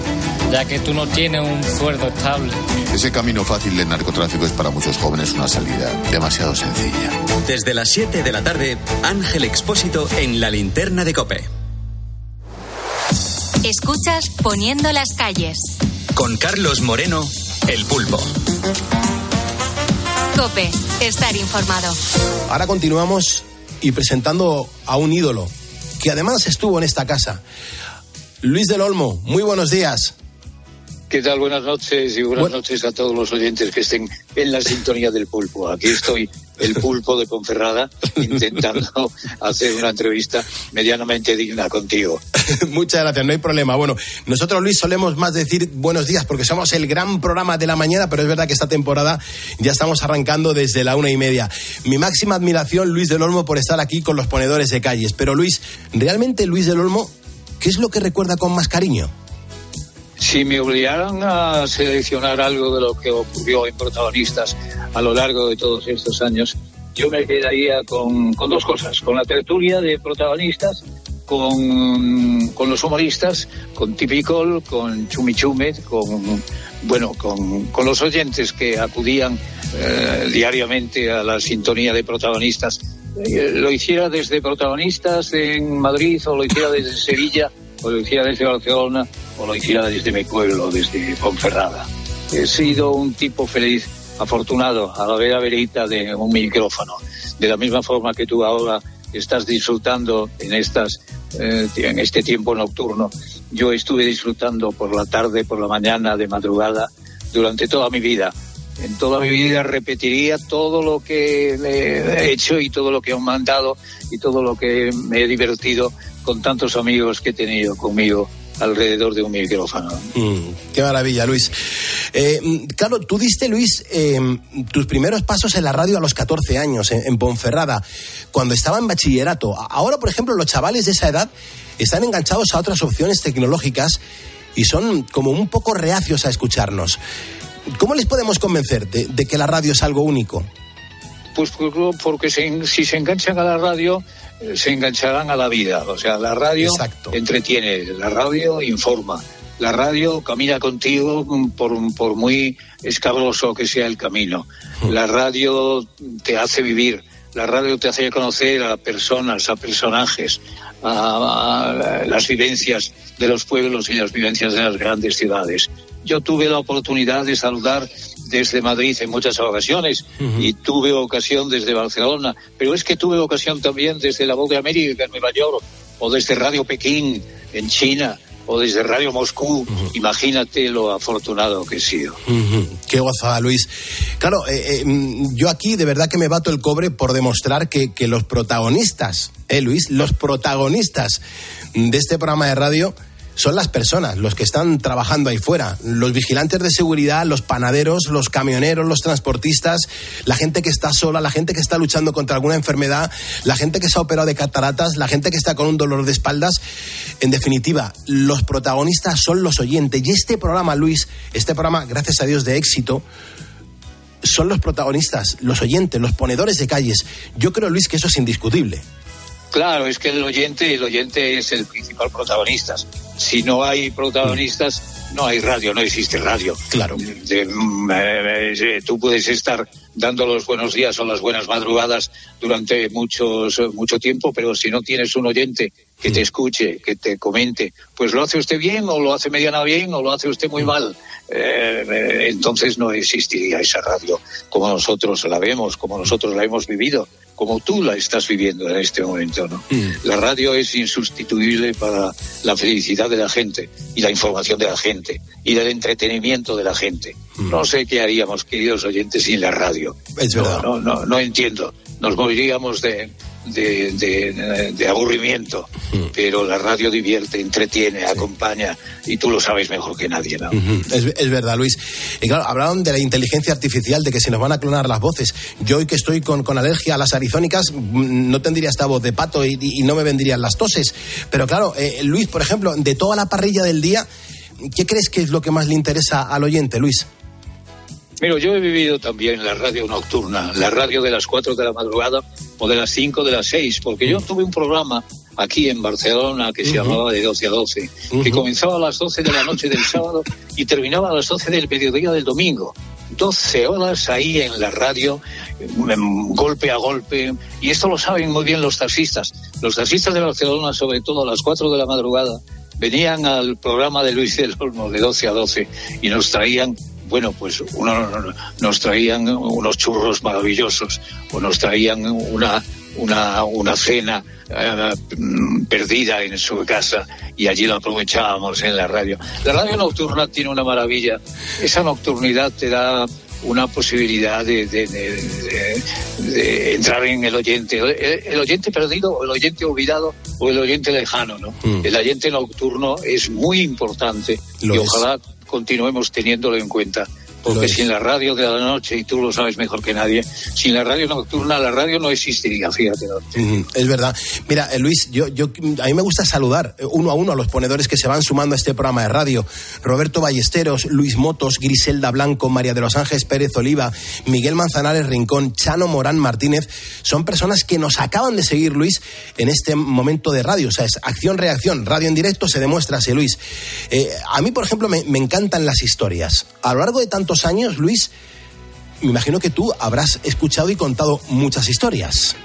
ya que tú no tienes un sueldo estable. Ese camino fácil del narcotráfico es para muchos jóvenes una salida demasiado sencilla. desde las 7 de la tarde, Ángel Expósito en la linterna de cope. Escuchas Poniendo las calles. Con Carlos Moreno, el pulpo. Cope, estar informado. Ahora continuamos y presentando a un ídolo que además estuvo en esta casa. Luis del Olmo, muy buenos días. ¿Qué tal? Buenas noches y buenas noches a todos los oyentes que estén en la sintonía del pulpo. Aquí estoy, el pulpo de Ponferrada, [laughs] intentando hacer una entrevista medianamente digna contigo. [laughs] Muchas gracias, no hay problema. Bueno, nosotros, Luis, solemos más decir buenos días porque somos el gran programa de la mañana, pero es verdad que esta temporada ya estamos arrancando desde la una y media. Mi máxima admiración, Luis del Olmo, por estar aquí con los ponedores de calles. Pero, Luis, ¿realmente Luis del Olmo, qué es lo que recuerda con más cariño? Si me obligaran a seleccionar algo de lo que ocurrió en protagonistas a lo largo de todos estos años, yo me quedaría con, con dos cosas, con la tertulia de protagonistas, con, con los humoristas, con Tipicol, con Chumichumet, con bueno, con, con los oyentes que acudían eh, diariamente a la sintonía de protagonistas. Eh, lo hiciera desde protagonistas en Madrid o lo hiciera desde Sevilla o lo hiciera desde Barcelona o lo hiciera desde mi pueblo, desde Ponferrada. He sido un tipo feliz, afortunado, a la vera verita de un micrófono. De la misma forma que tú ahora estás disfrutando en estas eh, en este tiempo nocturno. Yo estuve disfrutando por la tarde, por la mañana, de madrugada, durante toda mi vida. En toda mi vida repetiría todo lo que he hecho y todo lo que he mandado y todo lo que me he divertido con tantos amigos que he tenido conmigo alrededor de un micrófono. Mm, qué maravilla, Luis. Eh, claro, tú diste, Luis, eh, tus primeros pasos en la radio a los 14 años, en, en Ponferrada, cuando estaba en bachillerato. Ahora, por ejemplo, los chavales de esa edad están enganchados a otras opciones tecnológicas y son como un poco reacios a escucharnos. ¿Cómo les podemos convencer de, de que la radio es algo único? Pues por- porque se- si se enganchan a la radio, se engancharán a la vida. O sea, la radio entretiene, la radio informa, la radio camina contigo por, por muy escabroso que sea el camino. La radio te hace vivir, la radio te hace conocer a personas, a personajes, a, a las vivencias de los pueblos y las vivencias de las grandes ciudades. Yo tuve la oportunidad de saludar desde Madrid en muchas ocasiones y tuve ocasión desde Barcelona, pero es que tuve ocasión también desde la Voz de América en Nueva York o desde Radio Pekín en China o desde Radio Moscú. Imagínate lo afortunado que he sido. Qué gozada, Luis. Claro, eh, eh, mm, yo aquí de verdad que me bato el cobre por demostrar que, que los protagonistas, eh, Luis, los protagonistas de este programa de radio son las personas, los que están trabajando ahí fuera, los vigilantes de seguridad, los panaderos, los camioneros, los transportistas, la gente que está sola, la gente que está luchando contra alguna enfermedad, la gente que se ha operado de cataratas, la gente que está con un dolor de espaldas. En definitiva, los protagonistas son los oyentes. Y este programa, Luis, este programa, gracias a Dios, de éxito, son los protagonistas, los oyentes, los ponedores de calles. Yo creo, Luis, que eso es indiscutible. Claro, es que el oyente, el oyente es el principal protagonista. Si no hay protagonistas, no hay radio, no existe radio. Claro. De- mm, eh, eh, tú puedes estar dando los buenos días o las buenas madrugadas durante muchos, eh, mucho tiempo, pero si no tienes un oyente que te escuche, que te comente, pues lo hace usted bien o lo hace mediana bien o lo hace usted muy mal. Eh, eh, entonces no existiría esa radio como nosotros la vemos, como nosotros la hemos vivido, como tú la estás viviendo en este momento. ¿no? La radio es insustituible para la felicidad de la gente y la información de la gente y del entretenimiento de la gente. No sé qué haríamos, queridos oyentes, sin la radio. Es verdad. No, no, no, no entiendo. Nos moriríamos de, de, de- de aburrimiento, pero la radio divierte, entretiene, acompaña y tú lo sabes mejor que nadie. Es, es verdad, Luis. Y claro, hablaron de la inteligencia artificial, de que se nos van a clonar las voces. Yo hoy que estoy con, con alergia a las arizónicas, mm, no tendría esta voz de pato y, y no me vendrían las toses. Pero claro, eh, Luis, por ejemplo, de toda la parrilla del día, ¿qué crees que es lo que más le interesa al oyente, Luis? Mira, yo he vivido también la radio nocturna, la radio de las 4 de la madrugada o de las 5 de las 6, porque yo tuve un programa aquí en Barcelona que se llamaba de 12 a 12, que comenzaba a las 12 de la noche del sábado y terminaba a las 12 del mediodía del domingo. 12 horas ahí en la radio, golpe a golpe, y esto lo saben muy bien los taxistas. Los taxistas de Barcelona, sobre todo a las 4 de la madrugada, venían al programa de Luis del Olmo de 12 a 12 y nos traían bueno, pues uno, nos traían unos churros maravillosos o nos traían una, una, una cena eh, mm, perdida en su casa y allí lo aprovechábamos en la radio. La radio nocturna tiene una maravilla. Esa nocturnidad te da una posibilidad de, de- de- de- de entrar en el oyente, el, el oyente perdido, o el oyente olvidado o el oyente lejano, ¿no? El oyente nocturno es muy importante Lo y es. ojalá continuemos teniéndolo en cuenta. Porque sin la radio de la noche, y tú lo sabes mejor que nadie, sin la radio nocturna, la radio no existiría, fíjate. Es verdad. Mira, eh, Luis, yo, yo, a mí me gusta saludar eh, uno a uno a los ponedores que se van sumando a este programa de radio. Roberto Ballesteros, Luis Motos, Griselda Blanco, María de los Ángeles Pérez Oliva, Miguel Manzanares Rincón, Chano Morán Martínez, son personas que nos acaban de seguir, Luis, en este momento de radio. O sea, es acción-reacción, radio en directo, se demuestra así, Luis. Eh, a mí, por ejemplo, me, me encantan las historias. A lo largo de tantos años, Luis, me imagino que tú habrás escuchado y contado muchas historias.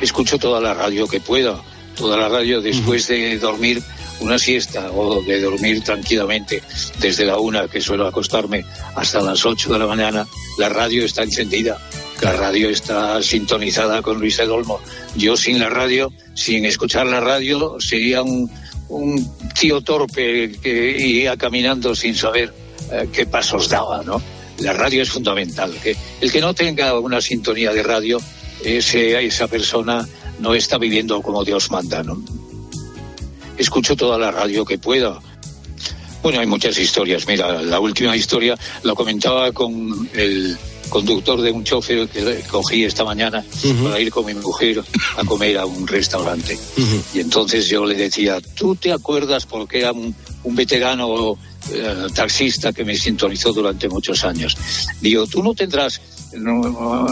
Escucho toda la radio que pueda, toda la radio después de dormir una siesta o de dormir tranquilamente desde la una que suelo acostarme hasta las ocho de la mañana, la radio está encendida. La radio está sintonizada con Luis Edolmo. Yo sin la radio, sin escuchar la radio, sería un, un tío torpe que iría caminando sin saber eh, qué pasos daba, ¿no? La radio es fundamental. Que el que no tenga una sintonía de radio, ese, esa persona no está viviendo como Dios manda, ¿no? Escucho toda la radio que pueda. Bueno, hay muchas historias. Mira, la última historia la comentaba con el conductor de un chofer que cogí esta mañana para ir con mi mujer a comer a un restaurante. Y entonces yo le decía, ¿tú te acuerdas porque era un, un veterano eh, taxista que me sintonizó durante muchos años? Digo, tú no tendrás no,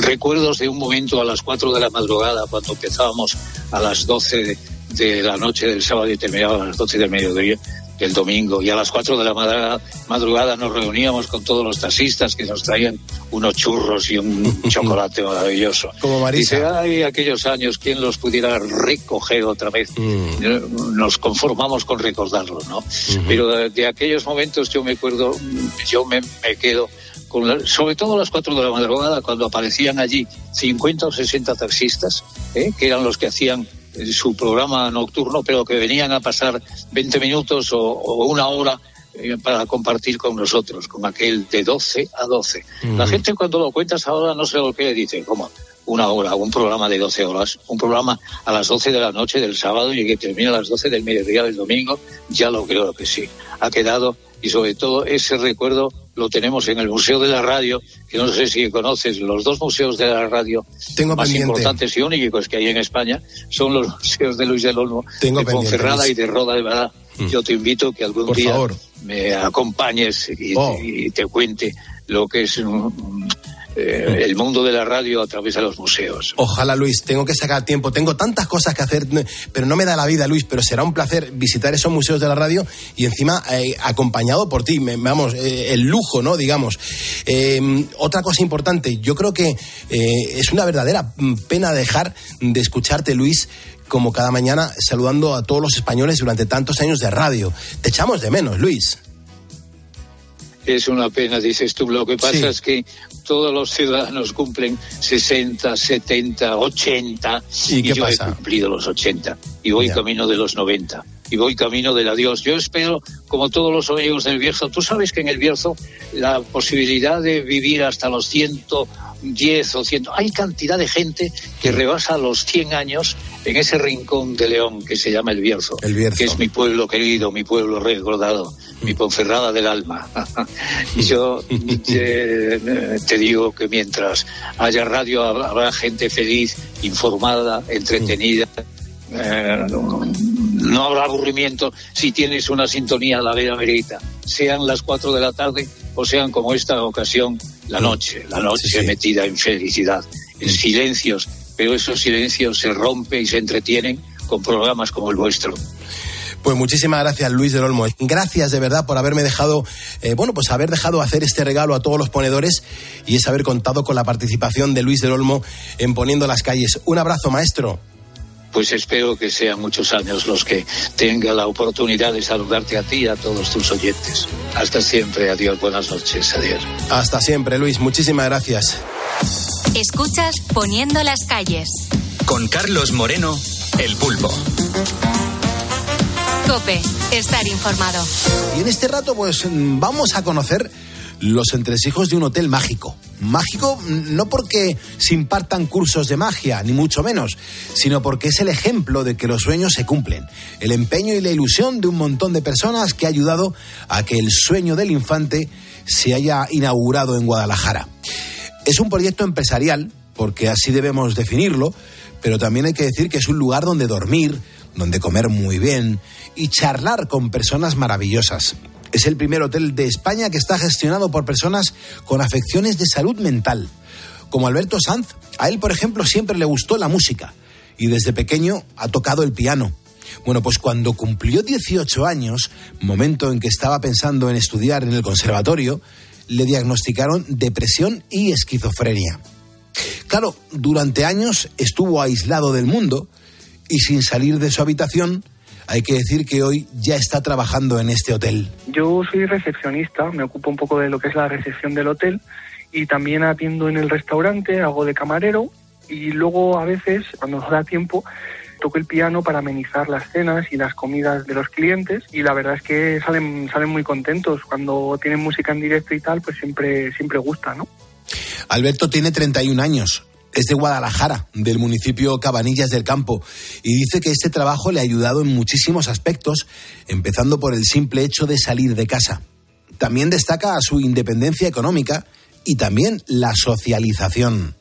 recuerdos de un momento a las 4 de la madrugada cuando empezábamos a las 12 de, de la noche del sábado y terminaba a las 12 del mediodía del domingo y a las 4 de la madrugada, nos reuníamos con todos los taxistas que nos traían unos churros y un [laughs] chocolate maravilloso. Como Marisa. Dice, ay, aquellos años, ¿quién los pudiera recoger otra vez? Nos conformamos con recordarlos, ¿no? Pero de, de aquellos momentos yo me acuerdo, yo me, me quedo con la- sobre todo a las 4 de la madrugada, cuando aparecían allí 50 o 60 taxistas, ¿eh? que eran los que hacían eh, su programa nocturno, pero que venían a pasar 20 minutos o, o una hora eh, para compartir con nosotros, con aquel de 12 a 12. La gente cuando lo cuentas ahora no sé lo que le dice, como una hora, un programa de 12 horas, un programa a las 12 de la noche del sábado y que termina a las 12 del mediodía del domingo, ya lo creo que sí. Ha quedado y sobre todo ese recuerdo lo tenemos en el Museo de la Radio, que no sé si conoces, los dos museos de la radio Tengo más pendiente. importantes y únicos que hay en España son los [laughs] museos de Luis del Olmo, Tengo de pendiente, Ponferrada y de Roda de Verdad. Mm. Yo te invito que algún Por día favor. me acompañes y, Oh. y te cuente lo que es mm, eh, el mundo de la radio a través de los museos. Ojalá, Luis, tengo que sacar tiempo. Tengo tantas cosas que hacer, pero no me da la vida, Luis. Pero será un placer visitar esos museos de la radio y encima eh, acompañado por ti. Me- vamos, eh, el lujo, ¿no? Digamos. Otra cosa importante, yo creo que es una verdadera mm, pena dejar de escucharte, Luis. Como cada mañana, saludando a todos los españoles durante tantos años de radio. Te echamos de menos, Luis. Es una pena, dices tú. Lo que pasa Sí. es que todos los ciudadanos cumplen 60, 70, 80. ¿Y qué yo pasa? he cumplido los 80 y voy Ya. camino de los 90. Y voy camino del adiós. Yo espero, como todos los amigos del Bierzo, tú sabes que en el Bierzo la posibilidad de vivir hasta los 110 o 100, hay cantidad de gente que rebasa los 100 años en ese rincón de León que se llama el Bierzo, El Bierzo. que es mi pueblo querido, mi pueblo recordado, mi Ponferrada del alma. [laughs] y yo eh, te digo que mientras haya radio habrá gente feliz, informada, entretenida. eh, no habrá aburrimiento si tienes una sintonía a la vera verita, sean las 4 de la tarde o sean como esta ocasión la noche, la noche metida en felicidad, en silencios, pero esos silencios se rompen y se entretienen con programas como el vuestro. Pues muchísimas gracias, Luis del Olmo. Gracias de verdad por haberme dejado, eh, bueno, pues haber dejado hacer este regalo a todos los ponedores y es haber contado con la participación de Luis del Olmo en Poniendo las Calles. Un abrazo, maestro. Pues espero que sean muchos años los que tenga la oportunidad de saludarte a ti y a todos tus oyentes. Hasta siempre, adiós, buenas noches, adiós. Hasta siempre, Luis. Muchísimas gracias. Escuchas Poniendo las calles. Con Carlos Moreno, El Pulpo. Estar informado. Y en este rato, pues vamos a conocer los entresijos de un hotel mágico. Mágico mm, no porque se impartan cursos de magia, ni mucho menos, sino porque es el ejemplo de que los sueños se cumplen. El empeño y la ilusión de un montón de personas que ha ayudado a que el sueño del infante se haya inaugurado en Guadalajara. Es un proyecto empresarial, porque así debemos definirlo, pero también hay que decir que es un lugar donde dormir, donde comer muy bien y charlar con personas maravillosas. Es el primer hotel de España que está gestionado por personas con afecciones de salud mental. Como Alberto Sanz, a él, por ejemplo, siempre le gustó la música y desde pequeño ha tocado el piano. Bueno, pues cuando cumplió 18 años, momento en que estaba pensando en estudiar en el conservatorio, le diagnosticaron depresión y esquizofrenia. Claro, durante años estuvo aislado del mundo y sin salir de su habitación, hay que decir que hoy ya está trabajando en este hotel. Yo soy recepcionista, me ocupo un poco de lo que es la recepción del hotel y también atiendo en el restaurante, hago de camarero y luego a veces, cuando nos da tiempo, toco el piano para amenizar las cenas y las comidas de los clientes y la verdad es que salen, salen muy contentos. Cuando tienen música en directo y tal, pues siempre, siempre gusta, ¿no? Alberto tiene 31 años, es de Guadalajara, del municipio Cabanillas del Campo, y dice que este trabajo le ha ayudado en muchísimos aspectos, empezando por el simple hecho de salir de casa. También destaca su independencia económica y también la socialización.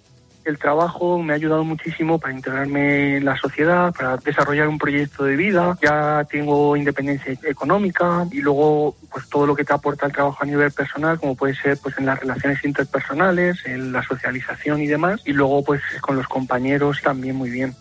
El trabajo me ha ayudado muchísimo para integrarme en la sociedad, para desarrollar un proyecto de vida. Ya tengo independencia económica y luego pues todo lo que te aporta el trabajo a nivel personal, como puede ser pues en las relaciones interpersonales, en la socialización y demás. Y luego pues con los compañeros también muy bien.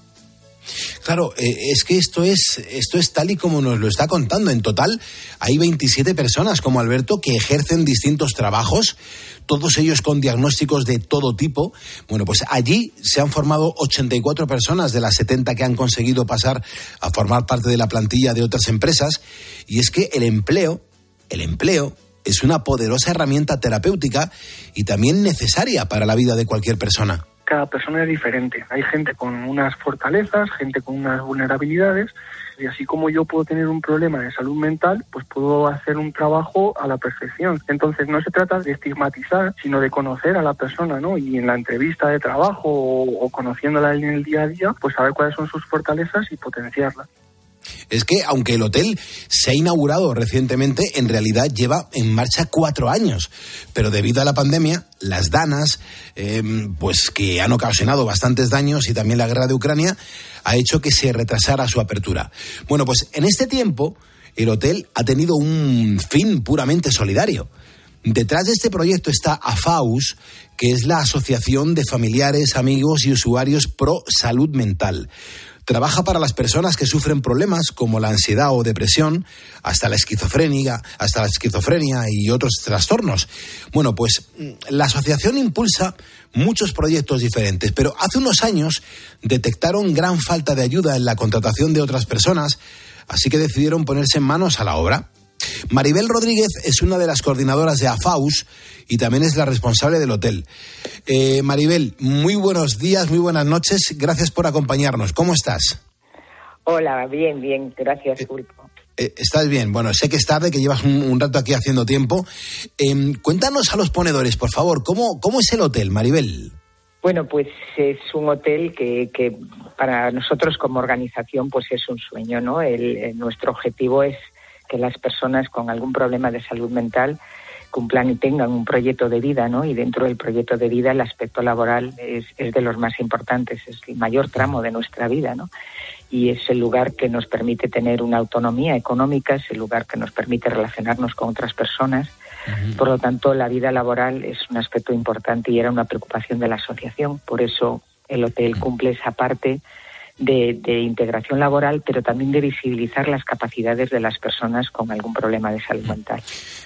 Claro, eh, es que esto es, esto es tal y como nos lo está contando. En total hay 27 personas como Alberto que ejercen distintos trabajos, todos ellos con diagnósticos de todo tipo. Bueno, pues allí se han formado 84 personas de las 70 que han conseguido pasar a formar parte de la plantilla de otras empresas. Y es que el empleo, el empleo es una poderosa herramienta terapéutica y también necesaria para la vida de cualquier persona. Cada persona es diferente. Hay gente con unas fortalezas, gente con unas vulnerabilidades Y así como yo puedo tener un problema de salud mental, pues puedo hacer un trabajo a la perfección. Entonces no se trata de estigmatizar, sino de conocer a la persona, ¿no? Y en la entrevista de trabajo o, conociéndola en el día a día, pues saber cuáles son sus fortalezas y potenciarlas. Es que aunque el hotel se ha inaugurado recientemente, en realidad lleva en marcha cuatro años. Pero debido a la pandemia, las danas, eh, pues que han ocasionado bastantes daños y también la guerra de Ucrania, ha hecho que se retrasara su apertura. Bueno, pues en este tiempo el hotel ha tenido un fin puramente solidario. Detrás de este proyecto está AFAUS, que es la Asociación de Familiares, Amigos y Usuarios Pro Salud Mental. Trabaja para las personas que sufren problemas como la ansiedad o depresión, hasta la esquizofrenia, hasta la esquizofrenia y otros trastornos. Bueno, pues mm, la asociación impulsa muchos proyectos diferentes, pero hace unos años detectaron gran falta de ayuda en la contratación de otras personas, así que decidieron ponerse manos a la obra. Maribel Rodríguez es una de las coordinadoras de AFAUS y también es la responsable del hotel. Eh, Maribel, muy buenos días, muy buenas noches. Gracias por acompañarnos. ¿Cómo estás? Hola, bien, bien. Gracias, Pulpo. Eh, ¿Estás bien? Bueno, sé que es tarde, que llevas un, un rato aquí haciendo tiempo. Eh, cuéntanos a los ponedores, por favor, ¿cómo, cómo es el hotel, Maribel? Bueno, pues es un hotel que, que para nosotros como organización pues es un sueño, ¿no? El, el- nuestro objetivo es que las personas con algún problema de salud mental cumplan y tengan un proyecto de vida, ¿no? Y dentro del proyecto de vida el aspecto laboral es, es de los más importantes, es el mayor tramo de nuestra vida, ¿no? Y es el lugar que nos permite tener una autonomía económica, es el lugar que nos permite relacionarnos con otras personas. Por lo tanto, la vida laboral es un aspecto importante y era una preocupación de la asociación. Por eso el hotel cumple esa parte de, de integración laboral, pero también de visibilizar las capacidades de las personas con algún problema de salud mental.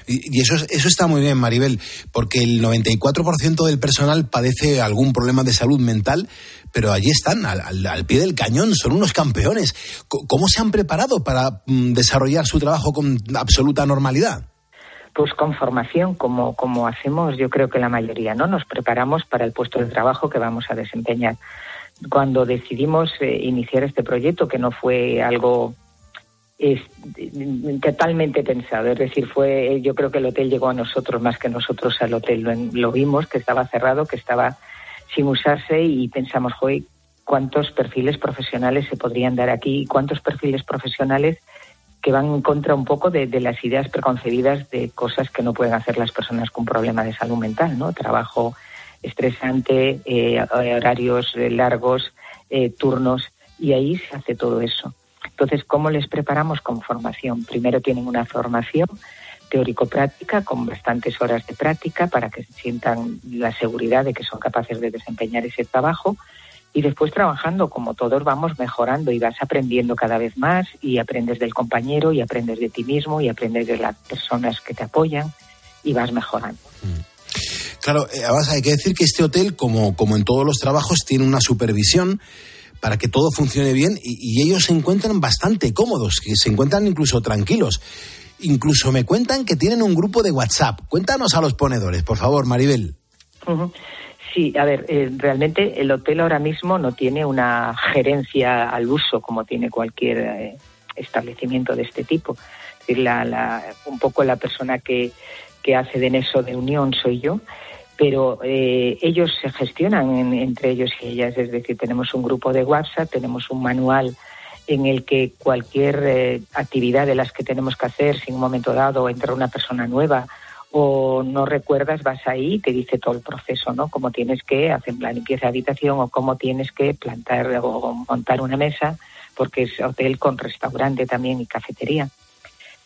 Y, y eso, es- eso está muy bien, Maribel, porque el 94% del personal padece algún problema de salud mental, pero allí están, al, al- al pie del cañón, son unos campeones. ¿Cómo se han preparado para mm, desarrollar su trabajo con absoluta normalidad? Pues con formación, como, como hacemos yo creo que la mayoría, ¿no? Nos preparamos para el puesto de trabajo que vamos a desempeñar. Cuando decidimos eh, iniciar este proyecto, que no fue algo es, totalmente pensado, es decir, fue, yo creo que el hotel llegó a nosotros más que nosotros al hotel. Lo, vimos, que estaba cerrado, que estaba sin usarse y pensamos, joder, ¿cuántos perfiles profesionales se podrían dar aquí? ¿Cuántos perfiles profesionales que van en contra un poco de, de las ideas preconcebidas de cosas que no pueden hacer las personas con problemas de salud mental, ¿no? Trabajo estresante, eh, horarios eh, largos, eh, turnos, y ahí se hace todo eso. Entonces, ¿cómo les preparamos con formación? Primero tienen una formación teórico-práctica con bastantes horas de práctica para que sientan la seguridad de que son capaces de desempeñar ese trabajo y después trabajando como todos vamos mejorando y vas aprendiendo cada vez más y aprendes del compañero y aprendes de ti mismo y aprendes de las personas que te apoyan y vas mejorando. Claro, eh, además hay que decir que este hotel, como, como en todos los trabajos, tiene una supervisión para que todo funcione bien y, ellos se encuentran bastante cómodos, que se encuentran incluso tranquilos. Incluso me cuentan que tienen un grupo de WhatsApp. Cuéntanos a los ponedores, por favor, Maribel. Sí, a ver, eh, realmente el hotel ahora mismo no tiene una gerencia al uso como tiene cualquier eh, establecimiento de este tipo. Es decir, la, la- un poco la persona que, que hace de nexo de unión soy yo, pero eh, ellos se gestionan en- entre ellos y ellas. Es decir, tenemos un grupo de WhatsApp, tenemos un manual en el que cualquier eh, actividad de las que tenemos que hacer, si en un momento dado entra una persona nueva o no recuerdas, vas ahí y te dice todo el proceso, ¿no? Cómo tienes que hacer la limpieza de habitación o cómo tienes que plantar o montar una mesa, porque es hotel con restaurante también y cafetería.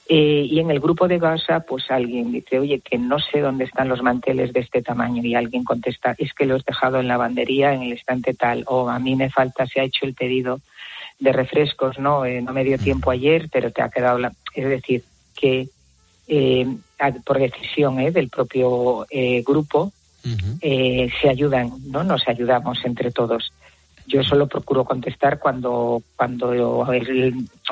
Eh, y en el grupo de WhatsApp, pues alguien dice, oye, que no sé dónde están los manteles de este tamaño. Y alguien contesta, es que los he dejado en la lavandería, en el estante tal. O a mí me falta, se ha hecho el pedido de refrescos, ¿no? Eh, no me dio tiempo ayer, pero te ha quedado la... Es decir, que eh, por decisión eh, del propio eh, grupo eh, se ayudan, ¿no? Nos ayudamos entre todos. Yo solo procuro contestar cuando cuando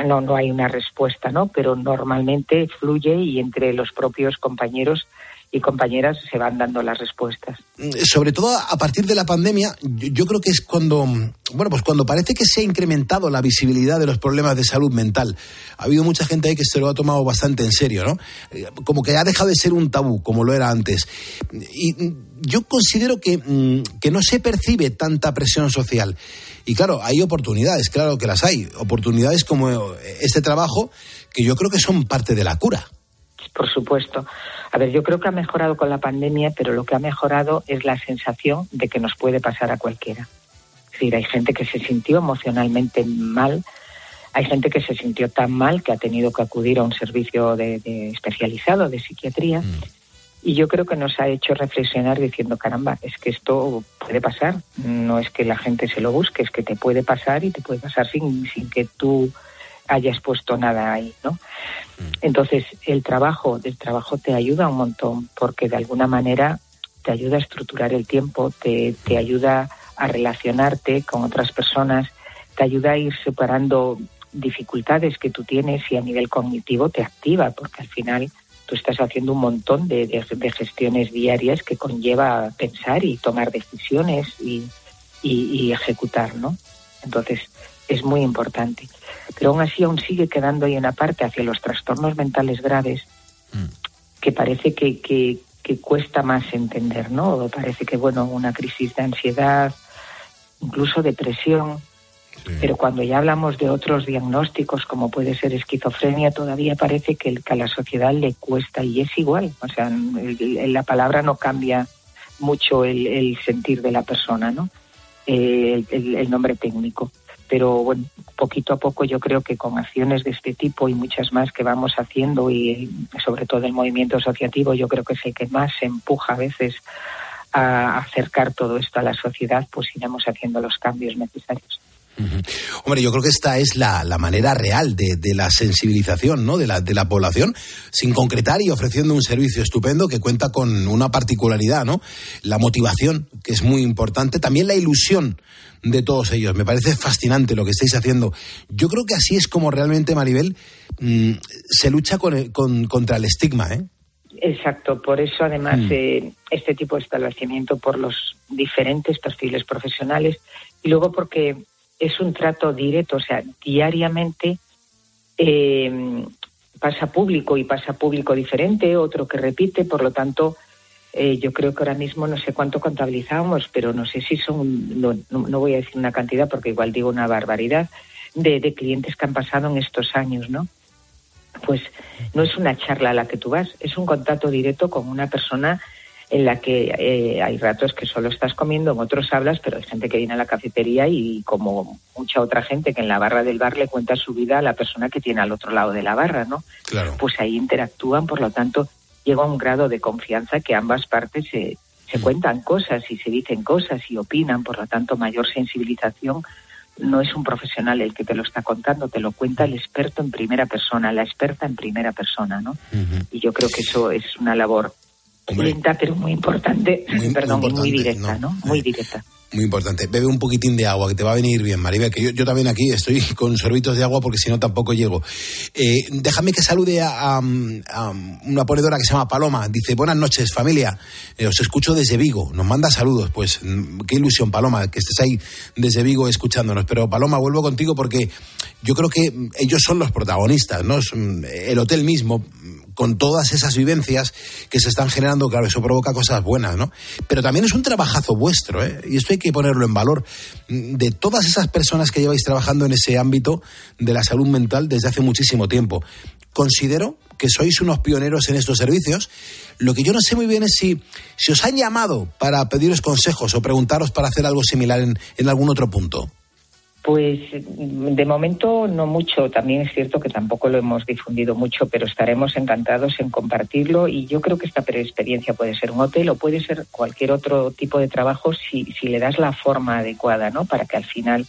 no no hay una respuesta, ¿no? Pero normalmente fluye y entre los propios compañeros y compañeras se van dando las respuestas. sobre todo a partir de la pandemia, yo, creo que es cuando, bueno, pues cuando parece que se ha incrementado la visibilidad de los problemas de salud mental. Ha habido mucha gente ahí que se lo ha tomado bastante en serio, ¿no? Eh, Como que ha dejado de ser un tabú, como lo era antes. Y mm, yo considero que, mm, que no se percibe tanta presión social. Y claro, hay oportunidades, claro que las hay. Oportunidades como este trabajo, que yo creo que son parte de la cura. Por supuesto. A ver, yo creo que ha mejorado con la pandemia, pero lo que ha mejorado es la sensación de que nos puede pasar a cualquiera. Es decir, hay gente que se sintió emocionalmente mal, hay gente que se sintió tan mal que ha tenido que acudir a un servicio de, de especializado de psiquiatría. Y yo creo que nos ha hecho reflexionar diciendo, caramba, es que esto puede pasar. No es que la gente se lo busque, es que te puede pasar y te puede pasar sin, sin que tú hayas puesto nada ahí, ¿no? Entonces, el trabajo, el trabajo te ayuda un montón, porque de alguna manera te ayuda a estructurar el tiempo, te, te ayuda a relacionarte con otras personas, te ayuda a ir superando dificultades que tú tienes y a nivel cognitivo te activa, porque al final tú estás haciendo un montón de, de- de gestiones diarias que conlleva pensar y tomar decisiones y, y- y ejecutar, ¿no? Entonces, es muy importante. Pero aún así, aún sigue quedando ahí una parte hacia los trastornos mentales graves que parece que, que, que cuesta más entender, ¿no? Parece que, bueno, una crisis de ansiedad, incluso depresión, pero cuando ya hablamos de otros diagnósticos, como puede ser esquizofrenia, todavía parece que, el- que a la sociedad le cuesta y es igual. O sea, el- el- la palabra no cambia mucho el, sentir de la persona, ¿no? Eh, el nombre técnico. Pero bueno, poquito a poco yo creo que con acciones de este tipo y muchas más que vamos haciendo y sobre todo el movimiento asociativo, yo creo que es el que más empuja a veces a acercar todo esto a la sociedad, pues iremos haciendo los cambios necesarios. Hombre, yo creo que esta es la, la manera real de, de la sensibilización ¿no? de, la, de la población, sin concretar y ofreciendo un servicio estupendo que cuenta con una particularidad, ¿no? La motivación, que es muy importante, también la ilusión de todos ellos. Me parece fascinante lo que estáis haciendo. Yo creo que así es como realmente, Maribel, mm, se lucha con contra el estigma, ¿eh? Exacto, por eso además Mm. eh, este tipo de establecimiento por los diferentes perfiles profesionales y luego porque es un trato directo, o sea, diariamente eh, pasa público y pasa público diferente, otro que repite, por lo tanto, eh, yo creo que ahora mismo no sé cuánto contabilizamos, pero no sé si son, no, no- voy a decir una cantidad porque igual digo una barbaridad, de, de clientes que han pasado en estos años, ¿no? Pues no es una charla a la que tú vas, es un contacto directo con una persona en la que eh, hay ratos que solo estás comiendo, en otros hablas, pero hay gente que viene a la cafetería y como mucha otra gente que en la barra del bar le cuenta su vida a la persona que tiene al otro lado de la barra, ¿no? Claro. Pues ahí interactúan, por lo tanto, llega a un grado de confianza que ambas partes se, se cuentan cosas y se dicen cosas y opinan, por lo tanto, mayor sensibilización. No es un profesional el que te lo está contando, te lo cuenta el experto en primera persona, la experta en primera persona, ¿no? Y yo creo que eso es una labor lenta pero muy importante, [laughs] perdón, muy directa, ¿no? Muy directa. Muy importante. Bebe un poquitín de agua, que te va a venir bien, Maribel, que yo, yo también aquí estoy [laughs] con sorbitos de agua porque si no tampoco llego. Eh, déjame que salude a, a- a una ponedora que se llama Paloma. Dice, buenas noches, familia. Eh, os escucho desde Vigo. Nos manda saludos. Pues mm, qué ilusión, Paloma, que estés ahí desde Vigo escuchándonos. Pero, Paloma, vuelvo contigo porque yo creo que ellos son los protagonistas, ¿no? Mm, El hotel mismo, con todas esas vivencias que se están generando, claro, eso provoca cosas buenas, ¿no? Pero también es un trabajazo vuestro, ¿eh? Y esto hay que ponerlo en valor. De todas esas personas que lleváis trabajando en ese ámbito de la salud mental desde hace muchísimo tiempo. Considero que sois unos pioneros en estos servicios. Lo que yo no sé muy bien es si, si os han llamado para pediros consejos o preguntaros para hacer algo similar en, en algún otro punto. Pues de momento no mucho. También es cierto que tampoco lo hemos difundido mucho, pero estaremos encantados en compartirlo. Y yo creo que esta experiencia puede ser un hotel o puede ser cualquier otro tipo de trabajo si, si le das la forma adecuada, ¿no? Para que al final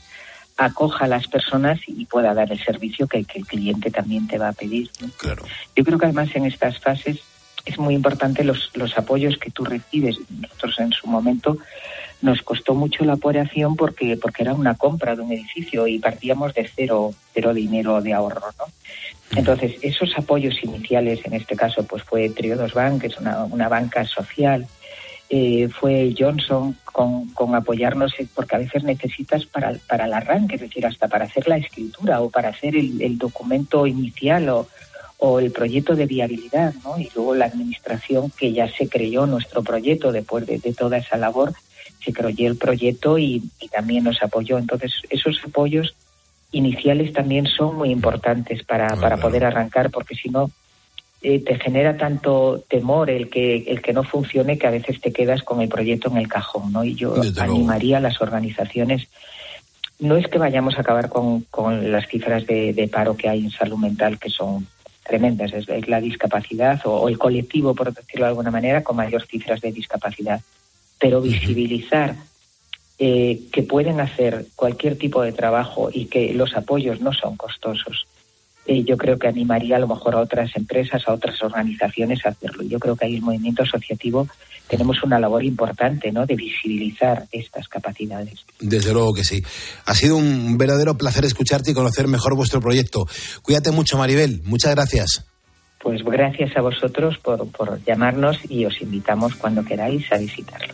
acoja a las personas y pueda dar el servicio que, que el cliente también te va a pedir. ¿no? Claro. Yo creo que además en estas fases es muy importante los, los apoyos que tú recibes. Nosotros en su momento nos costó mucho la operación porque, porque era una compra de un edificio y partíamos de cero, cero dinero de ahorro, ¿no? Entonces, esos apoyos iniciales, en este caso, pues fue Triodos Bank, que es una, una banca social, eh, fue Johnson con, con apoyarnos, eh, porque a veces necesitas para, para el arranque, es decir, hasta para hacer la escritura o para hacer el, el documento inicial o, o el proyecto de viabilidad, ¿no? Y luego la administración que ya se creyó nuestro proyecto después de, de toda esa labor, se creyó el proyecto y, y también nos apoyó. Entonces, esos apoyos iniciales también son muy importantes para, para poder arrancar, porque si no, eh, te genera tanto temor el que, el que no funcione que a veces te quedas con el proyecto en el cajón, ¿no? Y yo Desde luego. animaría a las organizaciones no es que vayamos a acabar con, con las cifras de, de paro que hay en salud mental, que son tremendas, es, es la discapacidad o, o el colectivo, por decirlo de alguna manera, con mayor cifras de discapacidad. Pero visibilizar eh, que pueden hacer cualquier tipo de trabajo y que los apoyos no son costosos, eh, yo creo que animaría a lo mejor a otras empresas, a otras organizaciones a hacerlo. Yo creo que ahí el movimiento asociativo tenemos una labor importante, ¿no? De visibilizar estas capacidades. Desde luego que sí. Ha sido un verdadero placer escucharte y conocer mejor vuestro proyecto. Cuídate mucho, Maribel. Muchas gracias. Pues gracias a vosotros por, por llamarnos y os invitamos cuando queráis a visitarlo.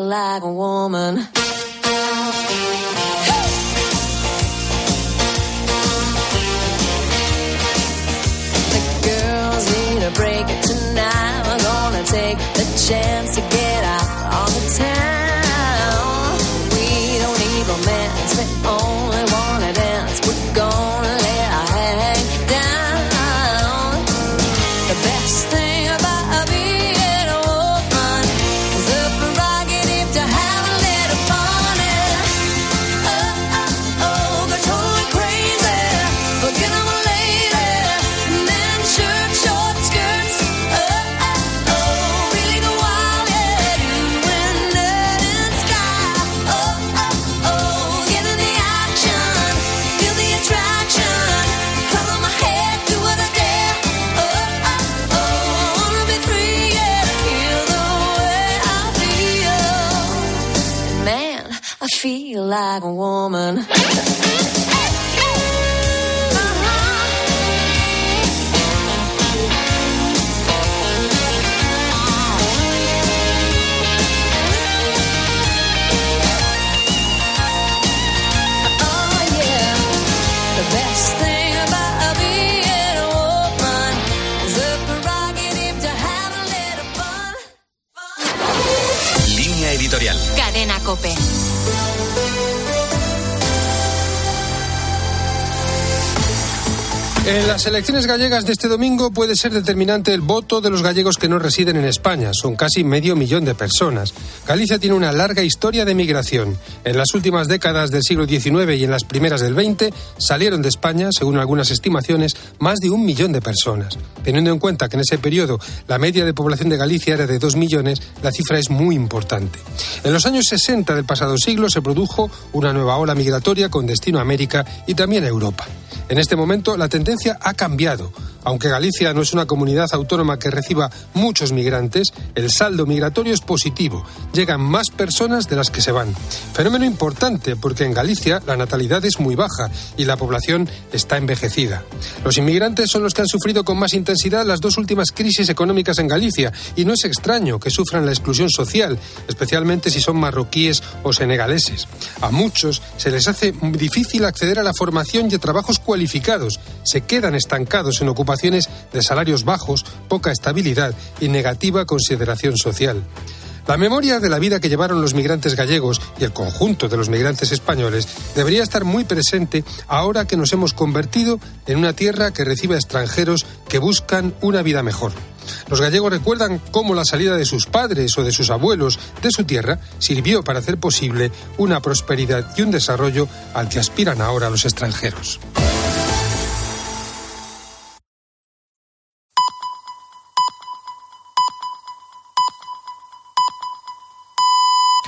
Like a woman. Cope. En las elecciones gallegas de este domingo puede ser determinante el voto de los gallegos que no residen en España. Son casi medio millón de personas. Galicia tiene una larga historia de migración. En las últimas décadas del siglo XIX y en las primeras del XX salieron de España, según algunas estimaciones, más de un millón de personas. Teniendo en cuenta que en ese periodo la media de población de Galicia era de dos millones, la cifra es muy importante. En los años 60 del pasado siglo se produjo una nueva ola migratoria con destino a América y también a Europa. En este momento la tendencia ha cambiado. Aunque Galicia no es una comunidad autónoma que reciba muchos migrantes, el saldo migratorio es positivo. Llegan más personas de las que se van. Fenómeno importante porque en Galicia la natalidad es muy baja y la población está envejecida. Los inmigrantes son los que han sufrido con más intensidad las dos últimas crisis económicas en Galicia y no es extraño que sufran la exclusión social, especialmente si son marroquíes o senegaleses. A muchos se les hace difícil acceder a la formación y a trabajos cualificados. Se quedan estancados en ocupaciones de salarios bajos, poca estabilidad y negativa consideración social. La memoria de la vida que llevaron los migrantes gallegos y el conjunto de los migrantes españoles debería estar muy presente ahora que nos hemos convertido en una tierra que recibe a extranjeros que buscan una vida mejor. Los gallegos recuerdan cómo la salida de sus padres o de sus abuelos de su tierra sirvió para hacer posible una prosperidad y un desarrollo al que aspiran ahora los extranjeros.